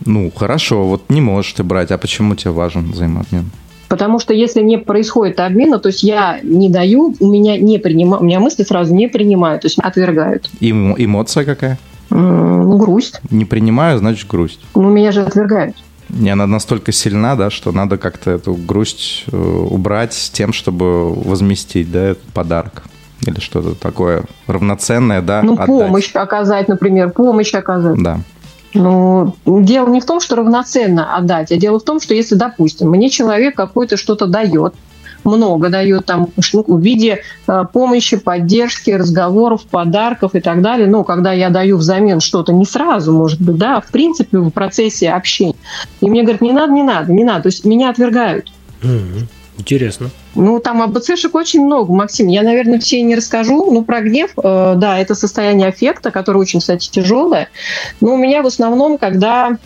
Ну, хорошо, вот не можешь ты брать, а почему тебе важен взаимообмен? Потому что если не происходит обмена, то есть я не даю, у меня не принимаю, у меня мысли сразу не принимают, то есть отвергают. И эмо- эмоция какая? Ну, грусть. Не принимаю, значит грусть. Ну, меня же отвергают. И она настолько сильна, да, что надо как-то эту грусть э, убрать с тем, чтобы возместить, да, этот подарок. Или что-то такое равноценное, да, Ну, отдать. помощь оказать, например, помощь оказать. Да. Ну, дело не в том, что равноценно отдать, а дело в том, что если, допустим, мне человек какой-то что-то дает, много дает там в виде э, помощи, поддержки, разговоров, подарков и так далее. Но когда я даю взамен что-то не сразу, может быть, да, а в принципе в процессе общения. И мне говорят, не надо, не надо, не надо. То есть меня отвергают. Мгм. Интересно. Ну, там АБЦшек очень много, Максим. Я, наверное, все не расскажу. Ну, про гнев, э, да, это состояние аффекта, которое очень, кстати, тяжелое. Но у меня в основном, когда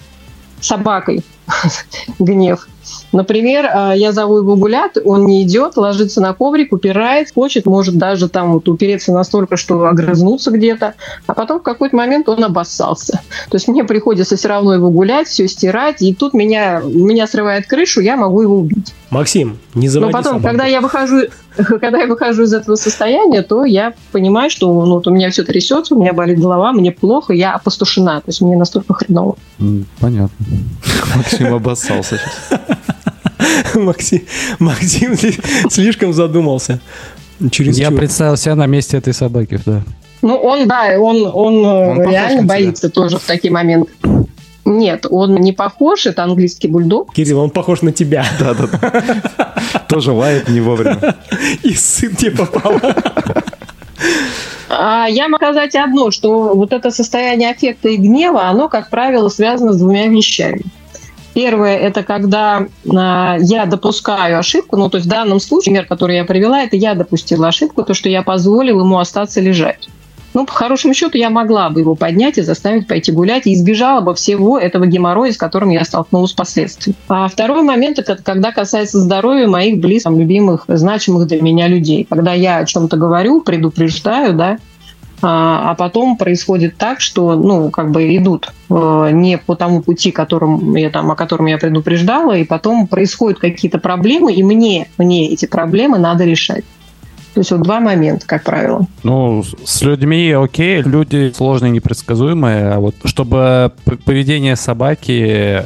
собакой гнев. Например, э, я зову его гулять, он не идет, ложится на коврик, упирает, хочет, может даже там вот упереться настолько, что огрызнуться где-то, а потом в какой-то момент он обоссался. То есть мне приходится все равно его гулять, все стирать, и тут меня, меня срывает крышу, я могу его убить. Максим, не Но заводи потом, собаку. когда я выхожу, когда я выхожу из этого состояния, то я понимаю, что ну, вот у меня все трясется, у меня болит голова, мне плохо, я опустошена, то есть мне настолько хреново. Понятно. Максим обоссался сейчас. Максим, Максим слишком задумался. Через Я представил себя на месте этой собаки, да. Ну, он, да, он, он, э, Он реально на тебя? боится тоже в такие моменты. Нет, он не похож, это английский бульдог. Кирилл, он похож на тебя. Да-да-да. Тоже лает не вовремя. И сын тебе попал. А я могу сказать одно, что вот это состояние аффекта и гнева, оно, как правило, связано с двумя вещами. Первое – это когда а, я допускаю ошибку, ну, то есть в данном случае, пример, который я привела, это я допустила ошибку, то, что я позволил ему остаться лежать. Ну, по хорошему счету, я могла бы его поднять и заставить пойти гулять, и избежала бы всего этого геморроя, с которым я столкнулась впоследствии. А второй момент – это когда касается здоровья моих близких, любимых, значимых для меня людей. Когда я о чем-то говорю, предупреждаю, да, а, а потом происходит так, что, ну, как бы идут э, не по тому пути, которым я, там, о котором я предупреждала, и потом происходят какие-то проблемы, и мне, мне эти проблемы надо решать. То есть вот два момента, как правило. Ну, с- людьми окей, люди сложные, непредсказуемые, а вот чтобы поведение собаки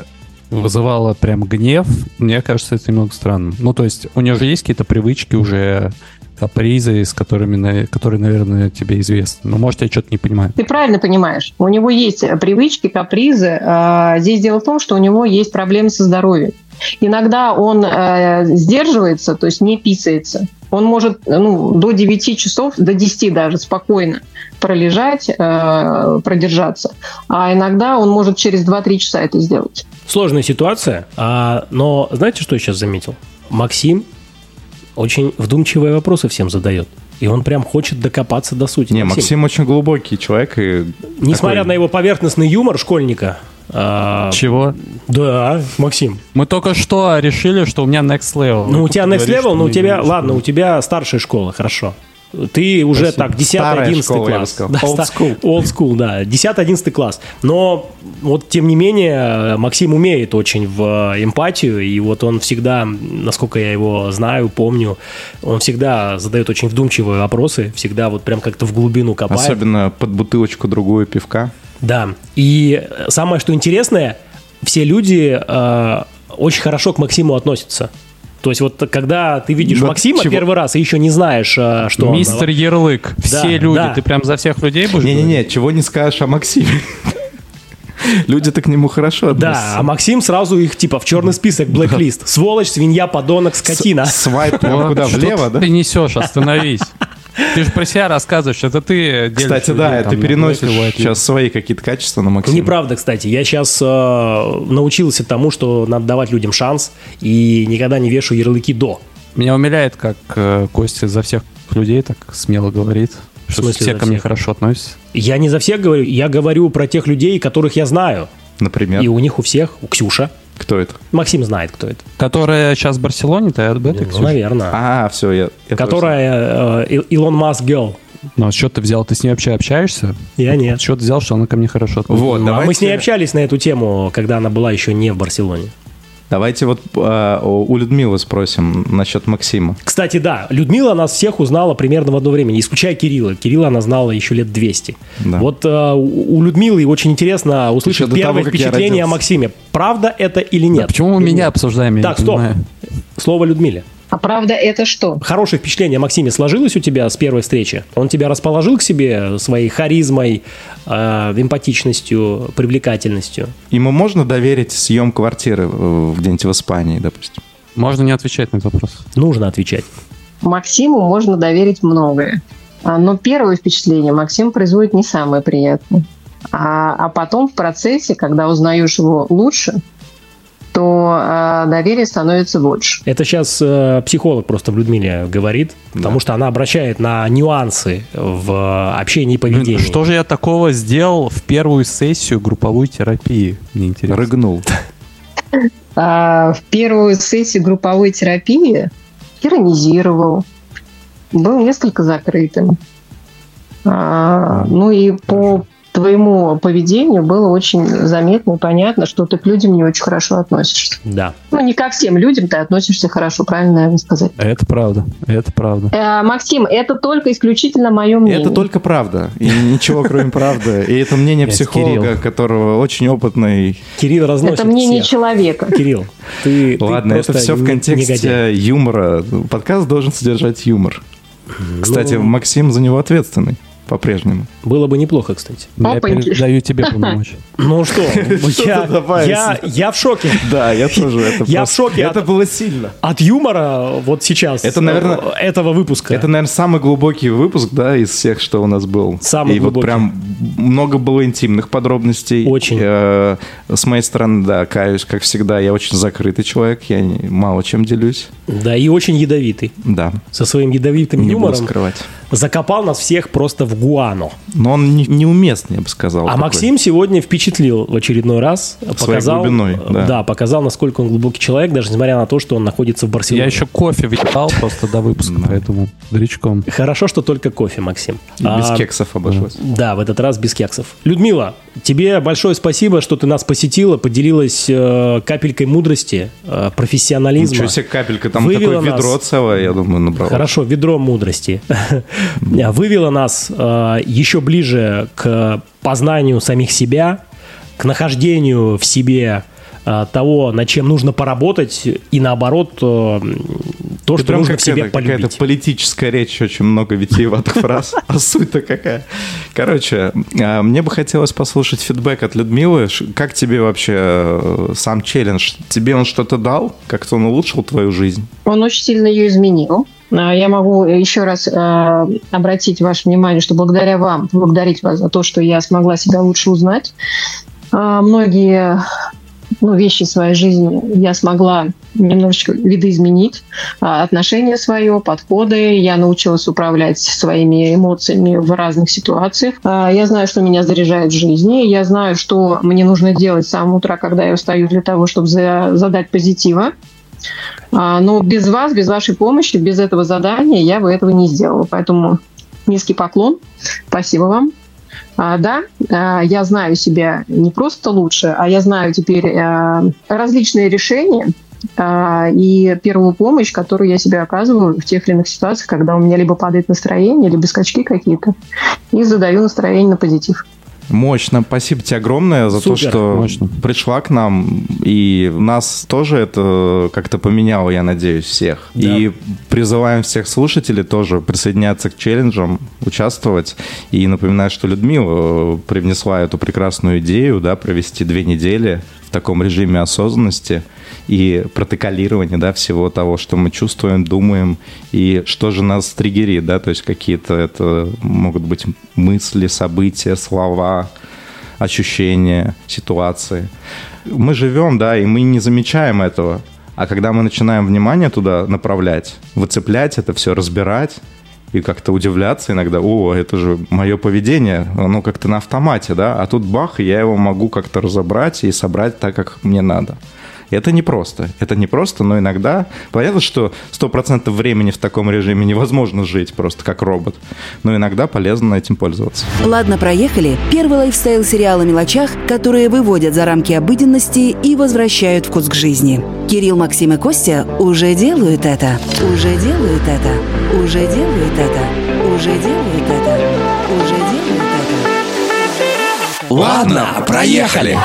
вызывало прям гнев, мне кажется, это немного странно. Ну, то есть у нее же есть какие-то привычки уже, капризы, с которыми, которые, наверное, тебе известны. Но, может, я что-то не понимаю. Ты правильно понимаешь. У него есть привычки, капризы. А, Здесь дело в том, что у него есть проблемы со здоровьем. Иногда он э, сдерживается, то есть не писается. Он может ну, до 9 часов, до 10 даже спокойно пролежать, э, продержаться. А иногда он может через 2-3 часа это сделать. Сложная ситуация, а, но знаете, что я сейчас заметил? Максим очень вдумчивые вопросы всем задает. И он прям хочет докопаться до сути. Не, Максим очень глубокий человек. И Несмотря такой- на его поверхностный юмор школьника, а, Чего? да, Максим, Мы только что решили, что у меня next level. ну у тебя next level, но у тебя, ладно, у тебя старшая школа, хорошо. Ты уже так, 10 Старая 11 школа, я бы класс. сказал. Да, Old school. Old school, да. 10 11 класс. Но вот тем не менее Максим умеет очень в э, эмпатию, и вот он всегда, насколько я его знаю, помню, он всегда задает очень вдумчивые вопросы, всегда вот прям как-то в глубину копает. Особенно под бутылочку другую пивка. Да. И самое, что интересное, все люди э, очень хорошо к Максиму относятся. То есть вот когда ты видишь Да Максима чего? первый раз и еще не знаешь, э, что он- Мистер Ярлык. Да, Все люди. да. Ты прям за всех людей будешь? Не-не-не, чего не скажешь о Максиме. Люди-то к нему хорошо относятся. Да, а Максим сразу их типа в черный список, блэк-лист. Сволочь, свинья, подонок, скотина. Свайп куда, влево, да? Ты несешь, остановись. Ты же про себя рассказываешь, это ты Кстати, людей, да, там, ты на переносишь сейчас свои какие-то качества на Максима. Неправда, кстати. Я сейчас научился тому, что надо давать людям шанс и никогда не вешу ярлыки до. Меня умиляет, как э, Костя за всех людей так смело говорит, что смысле все ко мне хорошо относятся. Я не за всех говорю, я говорю про тех людей, которых я знаю. Например, И у них у всех, у Ксюша, кто это? Максим знает, кто это. Которая сейчас в Барселоне, ты об этой, Ну, наверное. А, все, я... я которая э, Илон Маск Гелл. Ну, а чего ты взял? Ты с ней вообще общаешься? Я нет. Чего ты взял, что она ко мне хорошо относится? Вот, Ну, а мы давайте- с ней общались на эту тему, когда она была еще не в Барселоне. Давайте вот а, у Людмилы спросим насчет Максима. Кстати, да, Людмила нас всех узнала примерно в одно время, не исключая Кирилла. Кирилла она знала еще лет 200. Да. Вот э, у Людмилы очень интересно услышать Еще первое того, впечатление о. Максиме. Правда это или Да нет? почему мы меня обсуждаем, Так, стоп. понимаю. Слово Людмиле. А правда это что? Хорошее впечатление о Максиме сложилось у тебя с первой встречи? Он тебя расположил к себе своей харизмой, э, эмпатичностью, привлекательностью? Ему можно доверить съем квартиры где-нибудь в Испании, допустим? Можно не отвечать на этот вопрос. Нужно отвечать. Максиму можно доверить многое. А, Но первое впечатление Максим производит не самое приятное. А, а потом в процессе, когда узнаешь его лучше, то а, доверие становится больше. Это сейчас э, психолог просто в Людмиле говорит, потому что она обращает на нюансы в общении и поведении. Что же я такого сделал в первую сессию групповой терапии? Мне интересно. Рыгнул. А, в первую сессию групповой терапии иронизировал, был несколько закрытым. А, ну и по твоему поведению было очень заметно и понятно, что ты к людям не очень хорошо относишься. Да. Ну, не ко всем людям ты относишься хорошо, правильно, наверное, сказать. Это правда, это правда. Э, Максим, это только исключительно мое мнение. Это только правда. И ничего, кроме правды. И это мнение психолога, которого очень опытный. Кирилл разносит Это мнение всех. человека. Кирилл, ты ты Ладно, это все в контексте негодяй. юмора. Подкаст должен содержать юмор. Кстати, Ну. Максим за него ответственный по-прежнему. Было бы неплохо, кстати. Я Опаньки. передаю тебе полномочия. Ну что, я, я, я в шоке. Да, я тоже. Это Я в шоке Это было сильно. От юмора вот сейчас, Это, наверное, э, этого выпуска. Это, наверное, самый глубокий выпуск, да, из всех, что у нас был. Самый И вот глубокий. прям много было интимных подробностей. Очень. Э, С моей стороны, да, каюсь, как всегда, я очень закрытый человек, я мало чем делюсь. Да, и очень ядовитый. Да, Со своим ядовитым не буду юмором скрывать. закопал нас всех просто в гуано. Но он не- неуместный, я бы сказал. А такой. Максим сегодня впечатлил в очередной раз. Показал, глубиной, да. да, показал, насколько он глубокий человек, даже несмотря на то, что он находится в Барселоне. Я еще кофе въебал просто до выпуска, поэтому дрючком. Хорошо, что только кофе, Максим. Без А, кексов обошлось. Да, в этот раз без кексов. Людмила, тебе большое спасибо, что ты нас посетила, поделилась э, капелькой мудрости, э, профессионализма. Ничего себе капелька, там Вывела такое ведро нас. целое, я думаю, набрало. Хорошо, ведро мудрости. Вывела нас э, еще ближе к познанию самих себя, к нахождению в себе э, того, над чем нужно поработать, и наоборот, э, то, что нужно в себе это, какая-то полюбить. политическая речь, очень много витиеватых фраз. А суть-то какая? Короче, а, мне бы хотелось послушать фидбэк от Людмилы. Как тебе вообще э, сам челлендж? Тебе он что-то дал? Как-то он улучшил твою жизнь? Он очень сильно ее изменил. А, Я могу еще раз э, обратить ваше внимание, что благодаря вам, поблагодарить вас за то, что я смогла себя лучше узнать. А, Многие ну, вещи своей жизни я смогла немножечко видоизменить а, отношения свое, подходы. Я научилась управлять своими эмоциями в разных ситуациях. А, я знаю, что меня заряжает в жизни. Я знаю, что мне нужно делать с самого утра, когда я устаю для того, чтобы задать позитива. А, но без вас, без вашей помощи, без этого задания я бы этого не сделала. Поэтому низкий поклон. Спасибо вам. А, да, а, я знаю себя не просто лучше, а я знаю теперь различные решения и первую помощь, которую я себе оказываю в тех или иных ситуациях, когда у меня либо падает настроение, либо скачки какие-то, и задаю настроение на позитив. Мощно. Спасибо тебе огромное за Супер. то, что Мощно. пришла к нам. И нас тоже это как-то поменяло, я надеюсь, всех. Да. И призываем всех слушателей тоже присоединяться к челленджам, участвовать. И напоминаю, что Людмила э, привнесла эту прекрасную идею, да, провести две недели в таком режиме осознанности – и протоколирование, да, всего того, что мы чувствуем, думаем, и что же нас триггерит, да, то есть какие-то это могут быть мысли, события, слова, ощущения, ситуации. Мы живем, да, и мы не замечаем этого. А когда мы начинаем внимание туда направлять, выцеплять это все, разбирать, и как-то удивляться иногда, о, это же мое поведение, оно как-то на автомате, да, а тут бах, я его могу как-то разобрать и собрать так, как мне надо. Это непросто. Это непросто, но иногда... Понятно, что 100% времени в таком режиме невозможно жить просто как робот. Но иногда полезно этим пользоваться. Ладно, проехали. Первый лайфстайл-сериал о мелочах, которые выводят за рамки обыденности и возвращают вкус к жизни. Кирилл, Максим и Костя уже делают это. Уже делают это. Уже делают это. Уже делают это. Уже делают это. Ладно, проехали.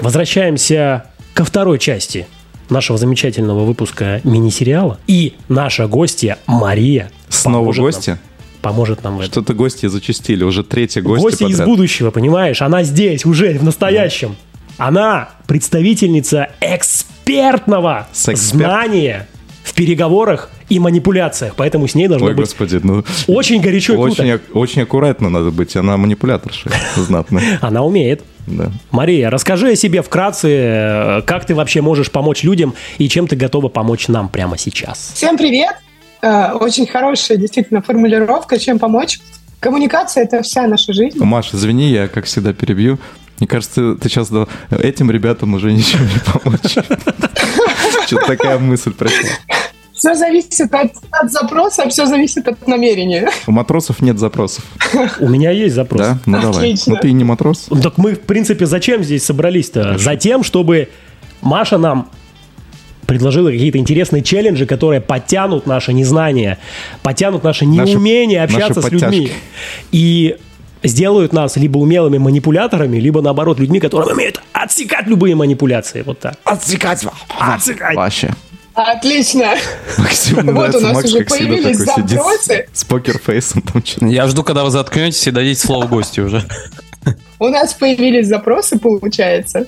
Возвращаемся ко второй части нашего замечательного выпуска мини-сериала. И наша гостья Мария. Снова гости? Нам, поможет нам в этом. Что-то гости зачастили, уже третья гости Гости подряд. из будущего, понимаешь? Она здесь, уже, в настоящем. Да. Она представительница экспертного знания в переговорах и манипуляциях, поэтому с ней должно Ой, быть господи, ну, очень горячо и очень, круто. Очень аккуратно надо быть, она манипуляторша знатная. Она умеет. Да. Мария, расскажи о себе вкратце, э, как ты вообще можешь помочь людям и чем ты готова помочь нам прямо сейчас. Всем привет! Э, очень хорошая действительно формулировка, чем помочь. Коммуникация – это вся наша жизнь. Маша, извини, я, как всегда, перебью. Мне кажется, ты сейчас этим ребятам уже ничего не помочь. Что-то такая мысль пришла. Все зависит от, от запроса, все зависит от намерения. У матросов нет запросов. У меня есть запрос. Да? Ну давай. Ну ты не матрос. Так мы, в принципе, зачем здесь собрались-то? Затем, чтобы Маша нам предложила какие-то интересные челленджи, которые подтянут наше незнание, подтянут наше неумение наши, общаться наши с людьми. И сделают нас либо умелыми манипуляторами, либо наоборот людьми, которые умеют отсекать любые манипуляции. Вот так. Отсекать. Отсекать. Вообще. Отлично. Максим вот у нас Макс, уже появились запросы. С покерфейсом там что-то. Я жду, когда вы заткнетесь и дадите слово гостю уже. У нас появились запросы, получается.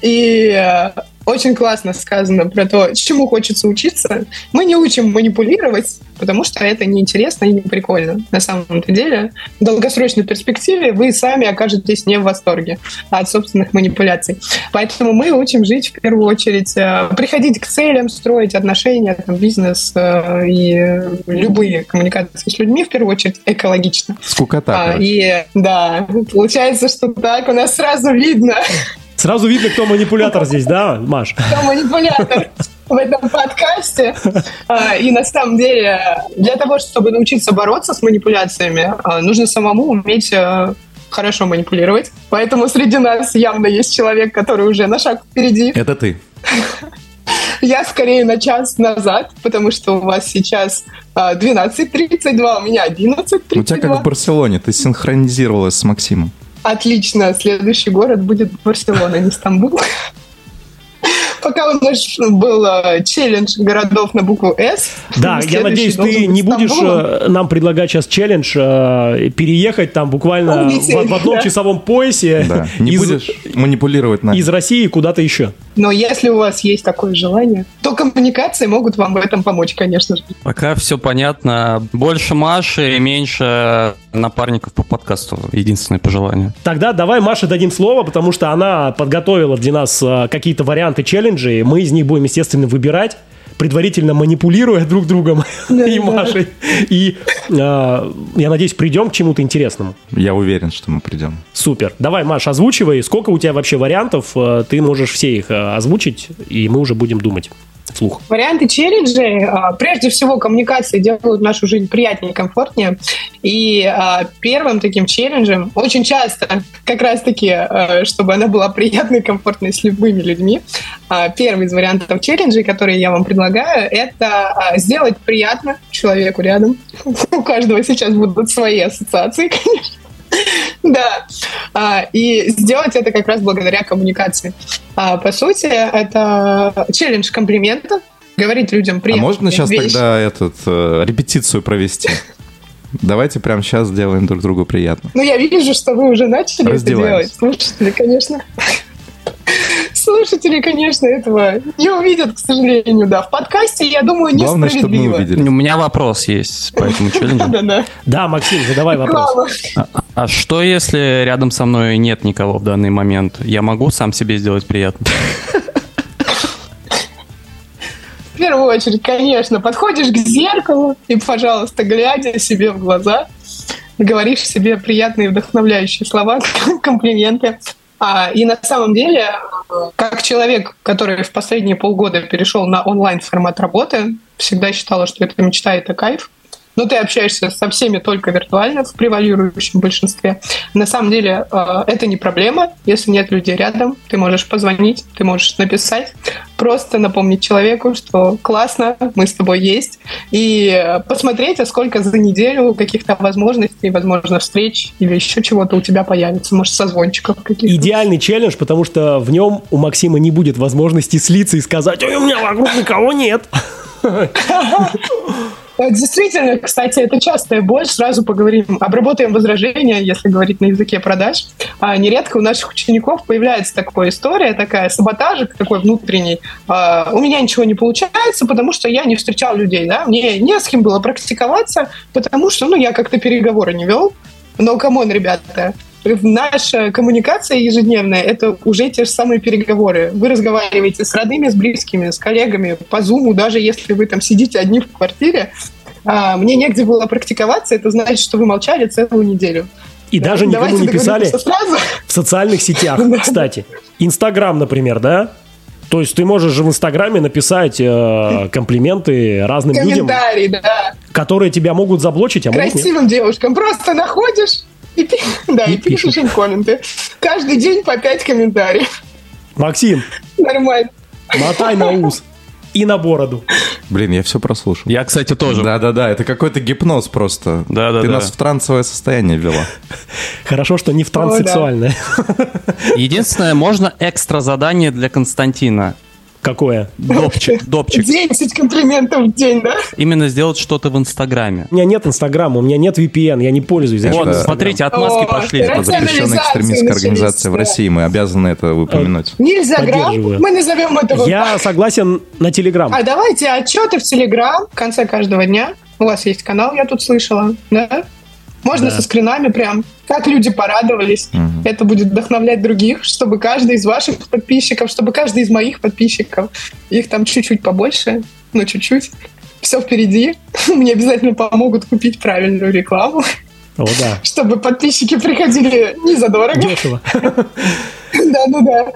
И э, очень классно сказано про то, чему хочется учиться. Мы не учим манипулировать, потому что это неинтересно и не прикольно. На самом-то деле, в долгосрочной перспективе вы сами окажетесь не в восторге от собственных манипуляций. Поэтому мы учим жить в первую очередь, э, приходить к целям, строить отношения, там, бизнес э, и любые коммуникации с людьми в первую очередь экологично. Скукота. А, и да, получается, что так у нас сразу видно, Сразу видно, кто манипулятор здесь, да, Маш? Кто манипулятор в этом подкасте. А, и на самом деле, для того, чтобы научиться бороться с манипуляциями, а, нужно самому уметь а, хорошо манипулировать. Поэтому среди нас явно есть человек, который уже на шаг впереди. Это ты. Я скорее на час назад, потому что у вас сейчас 12.32, у меня 11.32. У тебя как в Барселоне, ты синхронизировалась с Максимом. Отлично. Следующий город будет Барселона, не Стамбул. Пока у нас был челлендж городов на букву «С». Да, я надеюсь, ты не будешь э, нам предлагать сейчас челлендж э, переехать там буквально в, в одном да. часовом поясе. Да, не из, будешь манипулировать нами. Из России куда-то еще. Но если у вас есть такое желание, то коммуникации могут вам в этом помочь, конечно же. Пока все понятно. Больше Маши и меньше напарников по подкасту. Единственное пожелание. Тогда давай Маше дадим слово, потому что она подготовила для нас э, какие-то варианты челленджей. Мы из них будем, естественно, выбирать предварительно манипулируя друг другом и Машей. И э, я надеюсь, придем к чему-то интересному. Я уверен, что мы придем. Супер. Давай, Маш, озвучивай. Сколько у тебя вообще вариантов? Э, Ты можешь все их э, озвучить, и мы уже будем думать вслух. Варианты челленджей, а, прежде всего, коммуникации делают нашу жизнь приятнее и комфортнее. И а, первым таким челленджем, очень часто, как раз-таки, а, чтобы она была приятной и комфортной с любыми людьми, первый из вариантов челленджей, которые я вам предлагаю, это сделать приятно человеку рядом. У каждого сейчас будут свои ассоциации, конечно. Да, А, и сделать это как раз благодаря коммуникации. А, По сути, это челлендж комплиментов, говорить людям А приятные можно сейчас вещи. тогда этот, э, репетицию провести? Давайте прямо сейчас сделаем друг другу приятно. Ну, я вижу, что вы уже начали это делать. Слушатели, конечно. Слушатели, конечно, этого не увидят, к сожалению, да. В подкасте, я думаю, Главное, чтобы мы несправедливо. увидели. У меня вопрос есть по этому челленджу. Да-да. Да, Максим, задавай вопрос. Реклама. А что если рядом со мной нет никого в данный момент? Я могу сам себе сделать приятно? В первую очередь, конечно, подходишь к зеркалу и, пожалуйста, глядя себе в глаза, говоришь себе приятные вдохновляющие слова, комплименты. А, и на самом деле, как человек, который в последние полгода перешел на онлайн формат работы, всегда считала, что это мечта, это кайф. Но ты общаешься со всеми только виртуально, в превалирующем большинстве. На самом деле э, это не проблема, если нет людей рядом. Ты можешь позвонить, ты можешь написать, просто напомнить человеку, что классно, мы с тобой есть, и посмотреть, а сколько за неделю каких-то возможностей, возможно, встреч или еще чего-то у тебя появится, может, созвончиков каких-то. Идеальный челлендж, потому что в нем у Максима не будет возможности слиться и сказать, ой, у меня вокруг никого нет. Вот Действительно, кстати, это частая боль. Сразу поговорим, обработаем возражения, если говорить на языке продаж. А нередко у наших учеников появляется такая история, такая саботажик такой внутренний. А, у меня ничего не получается, потому что я не встречал людей, да, мне не с кем было практиковаться, потому что, ну, я как-то переговоры не вел. Но, come on, ребята, наша коммуникация ежедневная – это уже те же самые переговоры. Вы разговариваете с родными, с близкими, с коллегами по зуму, даже если вы там сидите одни в квартире. А, мне негде было практиковаться, это значит, что вы молчали целую неделю. И даже никому не писали в социальных сетях, кстати. Инстаграм, например, да? То есть ты можешь же в Инстаграме написать э, комплименты разным людям, да. которые тебя могут заблочить, а могут нет. Красивым девушкам просто находишь и, да, и, И пишешь. пишешь им комменты. Каждый день по пять комментариев. Максим, Нормально. мотай на ус и на бороду. Блин, я все прослушал. Я, кстати, тоже. Да-да-да, это какой-то гипноз просто. Да-да-да. Ты нас в трансовое состояние ввела. Хорошо, что не в транссексуальное. Единственное, можно экстра задание для Константина. Какое? Допчик, допчик. 10 комплиментов в день, да? Именно сделать что-то в Инстаграме. У меня нет Инстаграма, у меня нет VPN, я не пользуюсь. Зачем Вот, Инстаграм? смотрите, отмазки О, пошли. это Это запрещенная экстремистская организация в России, мы обязаны это упомянуть. Нельзя грамм, мы назовем это вот Я согласен на Телеграм. А давайте отчеты в Телеграм в конце каждого дня. У вас есть канал, я тут слышала, да? Можно Да. со скринами прям, как люди порадовались. Мгм. Это будет вдохновлять других, чтобы каждый из ваших подписчиков, чтобы каждый из моих подписчиков, их там чуть-чуть побольше, но чуть-чуть, все впереди. Мне обязательно помогут купить правильную рекламу, О, да. чтобы подписчики приходили не задорого. Дешево. Да, ну да.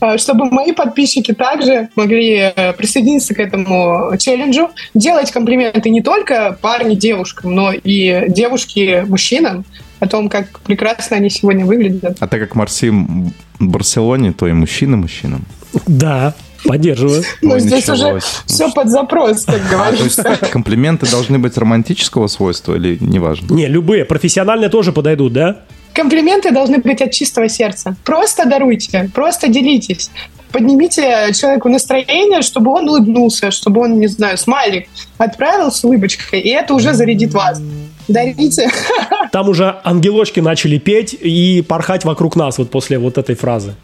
А, Чтобы мои подписчики также могли э, присоединиться к этому челленджу, делать комплименты не только парни девушкам, но и девушки мужчинам о том, как прекрасно они сегодня выглядят. А так как Марсим в Барселоне, то и мужчины мужчинам. Да, поддерживаю. Но Ой, здесь уже все под запрос, как А, говорится. комплименты должны быть романтического свойства или неважно? Не, любые, профессиональные тоже подойдут, да? Комплименты должны быть от чистого сердца. Просто даруйте, просто делитесь. Поднимите человеку настроение, чтобы он улыбнулся, чтобы он, не знаю, смайлик отправил с улыбочкой, и это уже зарядит вас. Дарите. Там уже ангелочки начали петь и порхать вокруг нас вот после вот этой фразы.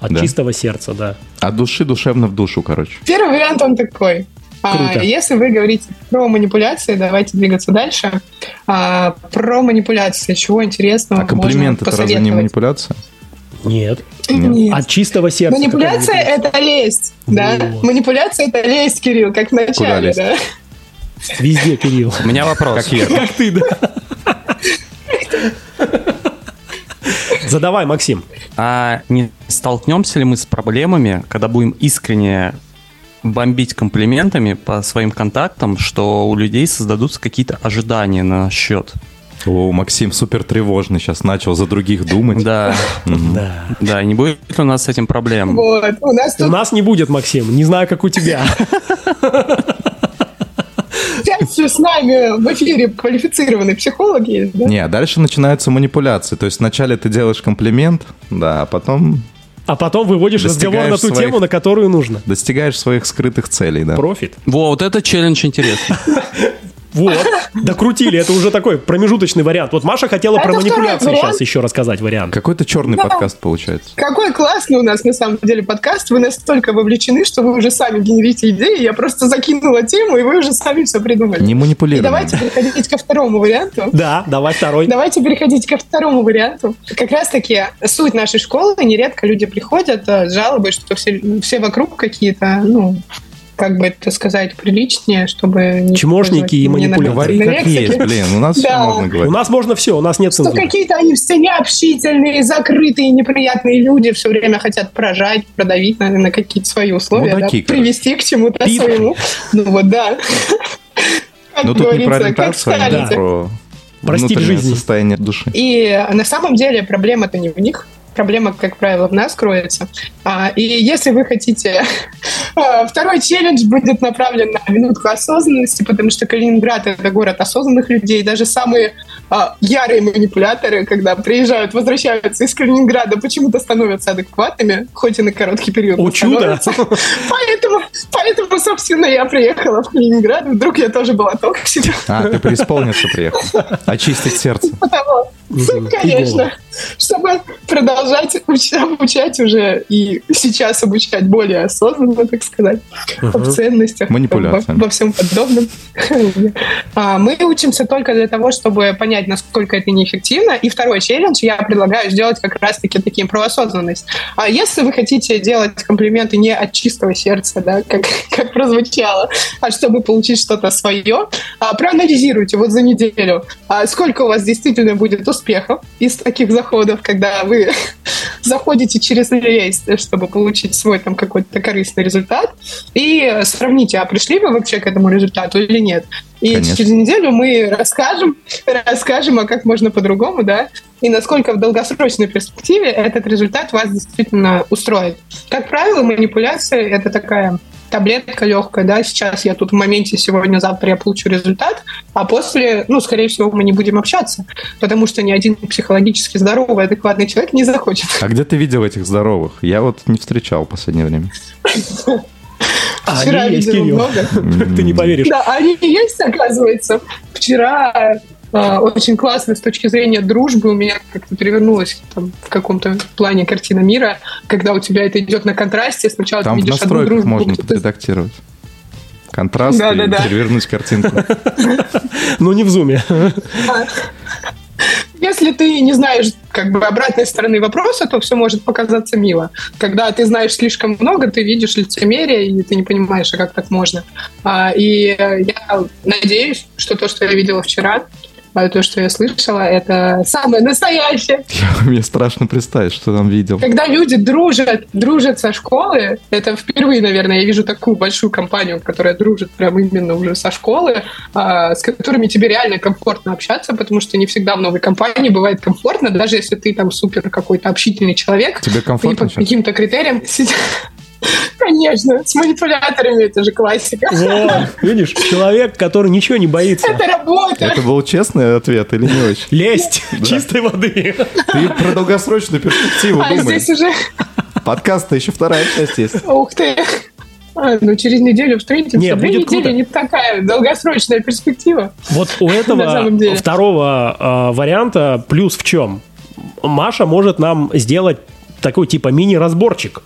От Да. чистого сердца, да. От души душевно в душу, короче. Первый вариант он такой. А, Круто. если вы говорите про манипуляции, давайте двигаться дальше. А, про манипуляции, чего интересного А комплимент можно это разве не манипуляция? Нет. Нет. От чистого сердца. Манипуляция это лесть, да? Вот. Манипуляция это лесть, Кирилл, как в начале, да? Везде, Кирилл. У меня вопрос. Как я. Как ты, да? Задавай, Максим. А не столкнемся ли мы с проблемами, когда будем искренне бомбить комплиментами по своим контактам, что у людей создадутся какие-то ожидания на счет? О, Максим супер тревожный сейчас начал за других думать. Да. Да. да, не будет ли у нас с этим проблем? Вот. У нас У тут нас не будет, Максим. Не знаю, как у тебя. опять с нами в эфире квалифицированный психолог есть, да? Не, а дальше начинаются манипуляции. То есть вначале ты делаешь комплимент, да, а потом А потом выводишь разговор на ту своих- тему, на которую нужно. достигаешь своих скрытых целей, да. Профит. Во, вот это челлендж интересный. Вот. Докрутили. Это уже такой промежуточный вариант. Вот Маша хотела Это про манипуляции сейчас еще рассказать вариант. Какой-то черный подкаст получается. Какой классный у нас на самом деле подкаст. Вы настолько вовлечены, что вы уже сами генерите идеи. Я просто закинула тему, и вы уже сами все придумали. Не И манипулируй. давайте переходить ко второму варианту. Да, давай второй. Давайте переходить ко второму варианту. Как раз-таки суть нашей школы, нередко люди приходят э, с жалобой, что все, все вокруг какие-то, ну, как бы это сказать, приличнее, чтобы... не Чмошники и манипуляторы. Говори как есть, блин. У нас все Да. можно У говорить. нас можно все, у нас нет Что цензуры. какие-то они все необщительные, закрытые, неприятные люди все время хотят прожать, продавить на, на какие-то свои условия, Мудаки, да, привести к чему-то Пидоры. своему. Ну вот, да. Ну тут не про ориентацию, а про Про стиль внутреннее жизни. состояние души. И на самом деле проблема-то не в них. Проблема, как правило, в нас кроется. А, И если вы хотите... а, Второй челлендж будет направлен на минутку осознанности, потому что Калининград — это город осознанных людей. Даже самые а, ярые манипуляторы, когда приезжают, возвращаются из Калининграда, почему-то становятся адекватными, хоть и на короткий период. О, чудо! Поэтому, поэтому, собственно, я приехала в Калининград. Вдруг я тоже была токсиком. А, ты преисполниться приехал. Очистить сердце. Потому. Конечно, чтобы продолжать уч- обучать уже и сейчас обучать более осознанно, так сказать, в ценностях, во, во всем подобном. А, Мы учимся только для того, чтобы понять, насколько это неэффективно. И второй челлендж я предлагаю сделать как раз-таки таким про осознанность. А если вы хотите делать комплименты не от чистого сердца, да, как, как прозвучало, а чтобы получить что-то свое, а, проанализируйте вот за неделю, а сколько у вас действительно будет успехов из таких заходов, когда вы заходите через лесть, чтобы получить свой там какой-то корыстный результат, и сравните, а пришли вы вообще к этому результату или нет. И Конечно. через неделю мы расскажем, расскажем, а как можно по-другому, да, и насколько в долгосрочной перспективе этот результат вас действительно устроит. Как правило, манипуляция — это такая таблетка легкая, да, сейчас я тут в моменте, сегодня-завтра я получу результат, а после, ну, скорее всего, мы не будем общаться, потому что ни один психологически здоровый, адекватный человек не захочет. А где ты видел этих здоровых? Я вот не встречал в последнее время. А, Вчера они есть, видела Кирилл. много. Ты не поверишь. Да, они есть, оказывается. Вчера очень классно с точки зрения дружбы у меня как-то перевернулась там, в каком-то плане картина мира, когда у тебя это идет на контрасте. Сначала Там ты в видишь одну настройках дружбу, можно подредактировать. Контраст Да, и да, да. перевернуть картинку. Ну, не в зуме. Если ты не знаешь как бы обратной стороны вопроса, то все может показаться мило. Когда ты знаешь слишком много, ты видишь лицемерие, и ты не понимаешь, а как так можно. А, и я надеюсь, что то, что я видела вчера, а то, что я слышала, это самое настоящее. Мне страшно представить, что там видел. Когда люди дружат, дружат со школы, это впервые, наверное, я вижу такую большую компанию, которая дружит прям именно уже со школы, а, с которыми тебе реально комфортно общаться, потому что не всегда в новой компании бывает комфортно, даже если ты там супер какой-то общительный человек. Тебе Ты комфортно по сейчас? каким-то критериям Конечно, с манипуляторами это же классика. Вот, видишь, человек, который ничего не боится. Это работа. Это был честный ответ или не очень? Лезть чистой воды. Ты про долгосрочную перспективу А думай. здесь уже... Подкаст-то еще вторая часть есть. Ух ты. А, ну, через неделю встретимся. Не, Две будет недели круто. не такая долгосрочная перспектива. Вот у этого второго э, варианта плюс в чем? Маша может нам сделать такой типа мини-разборчик.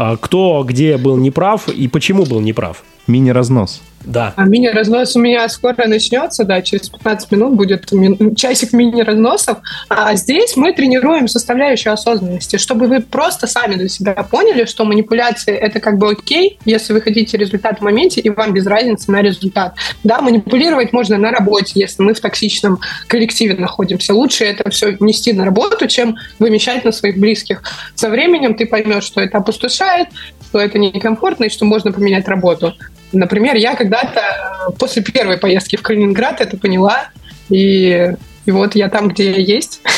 А, Кто где был неправ и почему был неправ. Мини-разнос. Да. А мини-разнос у меня скоро начнется, да, через 15 минут будет ми- часик мини-разносов. А здесь мы тренируем составляющую осознанности, чтобы вы просто сами для себя поняли, что манипуляции — это как бы окей, если вы хотите результат в моменте, и вам без разницы на результат. Да, манипулировать можно на работе, если мы в токсичном коллективе находимся. Лучше это все нести на работу, чем вымещать на своих близких. Со временем ты поймешь, что это опустошает, что это некомфортно и что можно поменять работу. Например, я когда-то э, после первой поездки в Калининград это поняла, и, и вот я там, где я есть.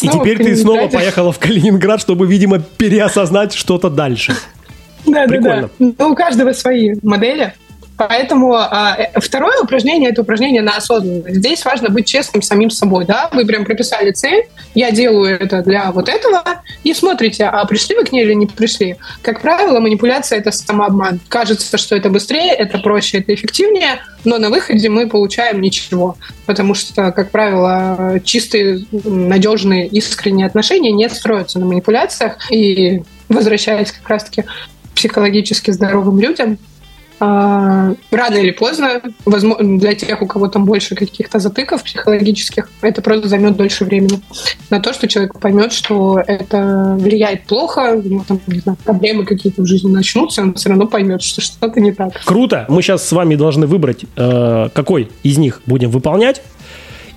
И теперь ты снова поехала в Калининград, чтобы, видимо, переосознать что-то дальше. Да, да, да. Ну, у каждого свои модели. Поэтому а, э, второе упражнение – это упражнение на осознанность. Здесь важно быть честным самим собой. Да? Вы прям прописали цель, я делаю это для вот этого, и смотрите, а пришли вы к ней или не пришли. Как правило, манипуляция – это самообман. Кажется, что это быстрее, это проще, это эффективнее, но на выходе мы получаем ничего. Потому что, как правило, чистые, надежные, искренние отношения не строятся на манипуляциях. И возвращаясь как раз-таки психологически здоровым людям, рано или поздно, возможно, для тех, у кого там больше каких-то затыков психологических, это просто займет дольше времени. На то, что человек поймет, что это влияет плохо, у него там, не знаю, проблемы какие-то в жизни начнутся, он все равно поймет, что что-то не так. Круто. Мы сейчас с вами должны выбрать, э, какой из них будем выполнять.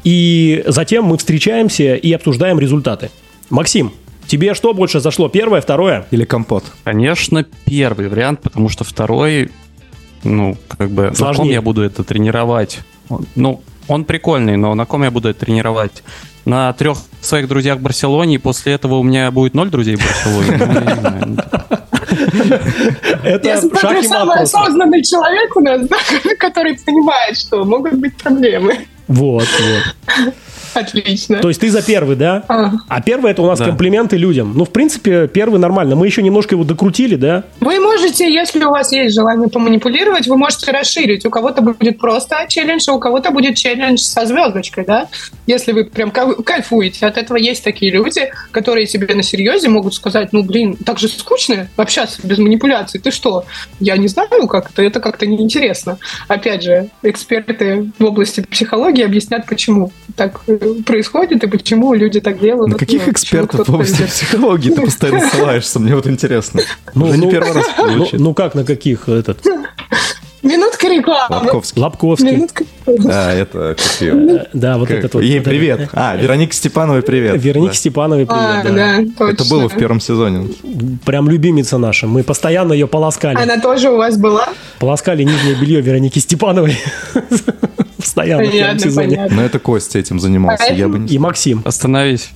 И затем мы встречаемся и обсуждаем результаты. Максим, тебе что больше зашло? Первое, второе? Или компот. Конечно, первый вариант, потому что второй, ну, как бы, на ком Сложнее. я буду это тренировать? Ну, он прикольный, но на ком я буду это тренировать? На трех своих друзьях в Барселоне, и после этого у меня будет ноль друзей в Барселоне? Ну. Это шаг самый осознанный человек у нас, который понимает, что могут быть проблемы. Вот, вот. Отлично. То есть ты за первый, да? А. А первый это у нас Да. комплименты людям. Ну, в принципе, первый нормально. Мы еще немножко его докрутили, да? Вы можете, если у вас есть желание поманипулировать, вы можете расширить. У кого-то будет просто челлендж, а у кого-то будет челлендж со звездочкой, да? Если вы прям кайф- кайфуете. От этого есть такие люди, которые себе на серьезе могут сказать, ну, блин, так же скучно общаться без манипуляций. Ты что? Я не знаю, как это. Это как-то неинтересно. Опять же, эксперты в области психологии объяснят, почему так происходит и почему люди так делают. На каких Ну, экспертов в области психологии ты постоянно ссылаешься? Мне вот интересно. Уже не первый раз ну, звучит. ну как на каких? Этот, Минутка рекламы. Лобковский. Лобковский. Минутка. А, это как? Э, Да, вот Как- этот вот. Ей привет. А, Вероника Степановой привет. Веронике Да. Степановой А, привет, да. да, точно. Это было в первом сезоне. Прям любимица наша. Мы постоянно ее полоскали. Она тоже у вас была? Полоскали нижнее белье Вероники Степановой. Постоянно в первом Понятно, сезоне. понятно. Но это Костя этим занимался. Я бы не... И Максим. Остановись.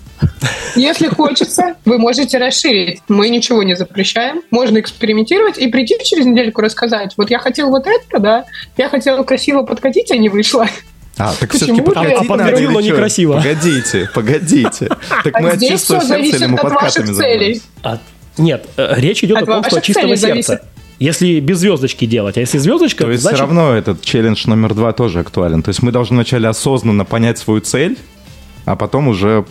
Если хочется, вы можете расширить. Мы ничего не запрещаем. Можно экспериментировать и прийти через недельку рассказать. Вот я хотел вот это, да. Я хотела красиво подкатить, а не вышло. А, так Почему? все-таки А, подкатить надо подкатил, или но некрасиво. Погодите, погодите. Так мы А от здесь чистого сердца или мы от подкатами? А, нет, э, речь идет От о том, что от чистого сердца. Если без звездочки делать, а если звездочка, То есть значит, все равно этот челлендж номер два тоже актуален. То есть мы должны вначале осознанно понять свою цель, а потом уже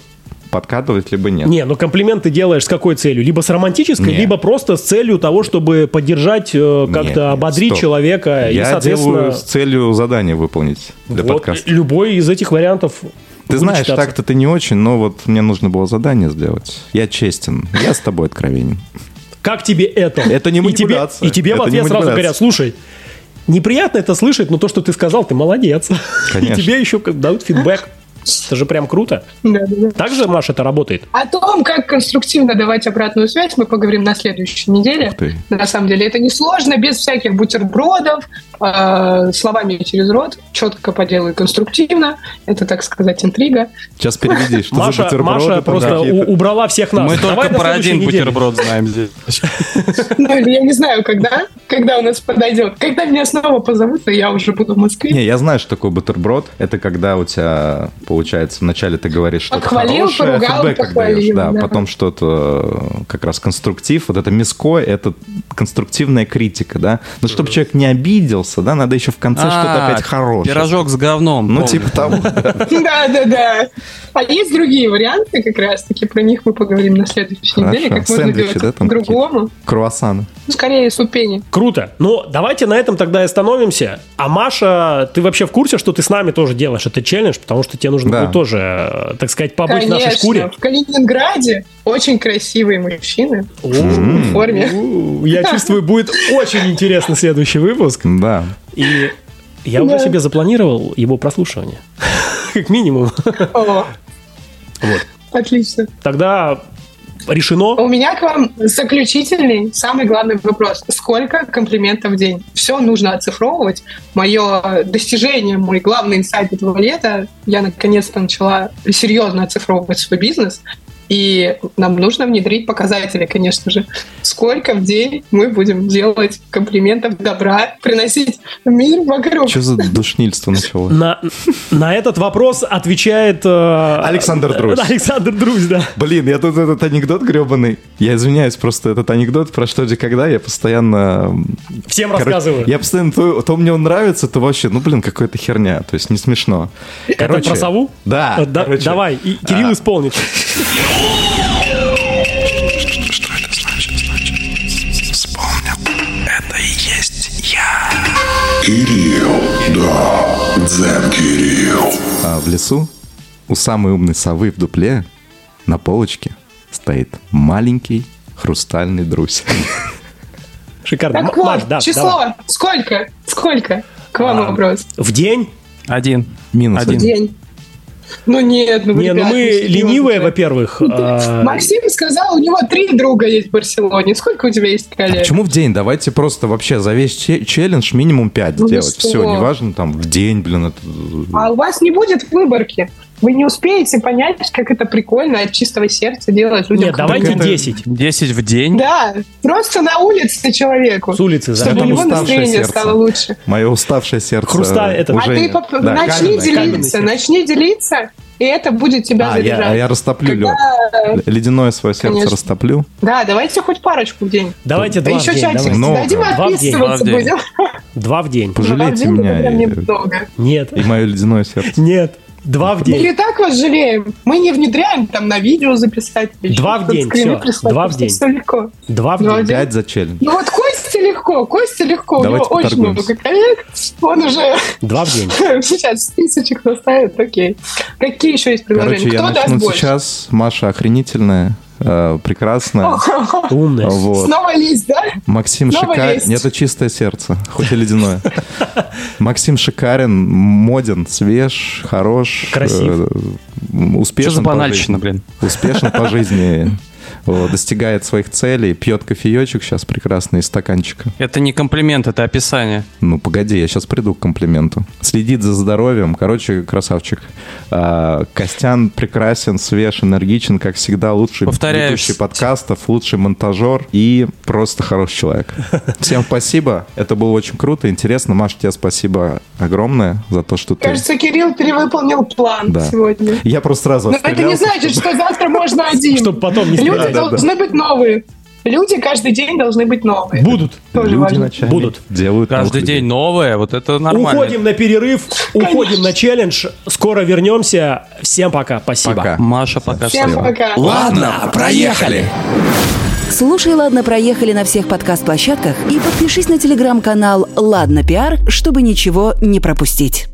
подкатывать, либо нет. Не, ну комплименты делаешь с какой целью? Либо с романтической, Не. либо просто с целью того, чтобы поддержать, э, как-то ободрить стоп. человека. и, Я соответственно, делаю с целью задание выполнить для вот подкаста. любой из этих вариантов Ты знаешь, так-то ты не очень, но вот мне нужно было задание сделать. Я честен, я с тобой откровенен. Как тебе это? Это не И тебе, манипуляция. и тебе в Это не ответ сразу манипуляция. говорят, слушай, неприятно это слышать, но то, что ты сказал, ты молодец. Конечно. И тебе еще дают фидбэк. Это же прям круто. Да, да, да. Так же, Маша, это работает? О том, как конструктивно давать обратную связь, мы поговорим на следующей неделе. На самом деле это несложно, без всяких бутербродов, э, словами через рот, четко по делу и конструктивно. Это, так сказать, интрига. Сейчас переведи, что за Маша, бутерброды Маша просто убрала всех нас. Мы Давай только на про один неделе. бутерброд знаем здесь. Ну, или я не знаю, когда, когда у нас подойдет. Когда меня снова позовут, то я уже буду в Москве. Не, я знаю, что такое бутерброд. Это когда у тебя, получается, вначале ты говоришь что-то Похвалил, хорошее, поругал, фидбэк похвалил, даешь, да, да. потом что-то э, как раз конструктив. Вот это миско, это конструктивная критика, да. Но чтобы человек не обиделся, да, надо еще в конце что-то А, опять хорошее. Пирожок с говном. Ну, типа того. Да, да, да. А есть другие варианты, как раз-таки про них мы поговорим на следующей неделе, как можно делать по-другому. Круассаны. Ну, скорее, супени. Круто. Ну, давайте на этом тогда и остановимся. А Маша, ты вообще в курсе, что ты с нами тоже делаешь? Это челлендж, потому что тебе нужно Да. будет тоже, э, так сказать, побыть в нашей Конечно. шкуре. В Калининграде очень красивые мужчины в форме. Я чувствую, будет очень интересный следующий выпуск. Да. И я уже себе запланировал его прослушивание. Как минимум. Вот. отлично. Тогда решено. У меня к вам заключительный, самый главный вопрос. Сколько комплиментов в день? Все нужно оцифровывать. Мое достижение, мой главный инсайт этого лета, я наконец-то начала серьезно оцифровывать свой бизнес. И нам нужно внедрить показатели, конечно же. Сколько в день мы будем делать комплиментов добра, приносить в мир вокруг. Что за душнильство начало? На, на этот вопрос отвечает... э, Александр Друзь. Александр Друзь, да. Блин, я тут этот анекдот гребаный. Я извиняюсь, просто этот анекдот про что где когда я постоянно... Всем короче, рассказываю. Я постоянно то, то мне он нравится, то вообще, ну блин, какая-то херня. То есть не смешно. Это про сову? Да. Э, да- короче, давай, и Кирилл а, исполнит. Что это значит? Значит, вспомнил. Это и есть я. Кирилл, да, Дзен Кирилл. а в лесу у самой умной совы в дупле на полочке стоит маленький хрустальный друзь. Шикарно. Так вот, Маш, да, число. давай. Сколько? Сколько? К вам А, вопрос. В день? Один. Минус Один. один. День. Ну нет, ну, Не, ну ребят, мы серьезно. ленивые, во-первых. а, Максим сказал, у него три друга есть в Барселоне. Сколько у тебя есть А коллег? почему в день? Давайте просто вообще за весь че- челлендж минимум 5 Ну сделать. что? Все, неважно, там в день, блин, это... А у вас не будет выборки. Вы не успеете понять, как это прикольно от чистого сердца делать людям. Нет, давайте это- 10. 10 в день. Да, просто на улице человеку. С улицы, да. Чтобы у него уставшее настроение сердце. стало лучше. Мое уставшее сердце Хрусталь- это- А уже... ты поп- да, начни каменное, каменное. делиться, начни делиться, и это будет тебя А, я, заряжать. а я растоплю. Когда- Ледяное свое сердце Конечно. растоплю. Да, давайте хоть парочку в день. Давайте А два в еще день. чатик давай. Много. Два в день, отписываться два в день. будем. Два в день. Пожалейте Два в день меня и. Нет. и мое ледяное сердце. Нет. Два в Мы день. и так вас жалеем. Мы не внедряем там на видео записать. или Два в день, прислать, Два в день. всё легко. Два в день. Пять за челлендж. Ну вот Костя легко, Костя легко, Давайте у него очень много коллег, он уже Два в день. сейчас списочек составит, окей. Какие еще есть предложения? Короче, я Кто даст начну сейчас. Маша охренительная, прекрасная. Умная. Вот. Снова лист, да? Максим. Нет, это чистое сердце, хоть и ледяное. Максим шикарен, моден, свеж, хорош. Красив. э, Что Успешен за по банальщина, блин? Успешен по жизни. вот, достигает своих целей, пьет кофеечек сейчас прекрасный из стаканчика. Это не комплимент, это описание. Ну, погоди, я сейчас приду к комплименту. Следит за здоровьем. Короче, красавчик. А, Костян прекрасен, свеж, энергичен, как всегда, лучший Повторяюсь. ведущий подкастов, лучший монтажер и просто хороший человек. Всем спасибо. Это было очень круто, интересно. Маша, тебе спасибо огромное за то, что ты... Кажется, Кирилл перевыполнил план Да. сегодня. Я просто сразу Но это не значит, что завтра можно один. Чтобы потом не Люди. Да, да. должны быть новые. Люди каждый день должны быть новые. Будут. Тоже Люди важно. ночами Будут. делают Каждый новых день новое, вот это нормально. Уходим на перерыв, уходим на челлендж. Скоро вернемся. Всем пока. Спасибо. Пока. Маша пока Всем что. пока. Ладно, проехали. Слушай, ладно, проехали на всех подкаст-площадках и подпишись на телеграм-канал «Ладно, пиар», чтобы ничего не пропустить.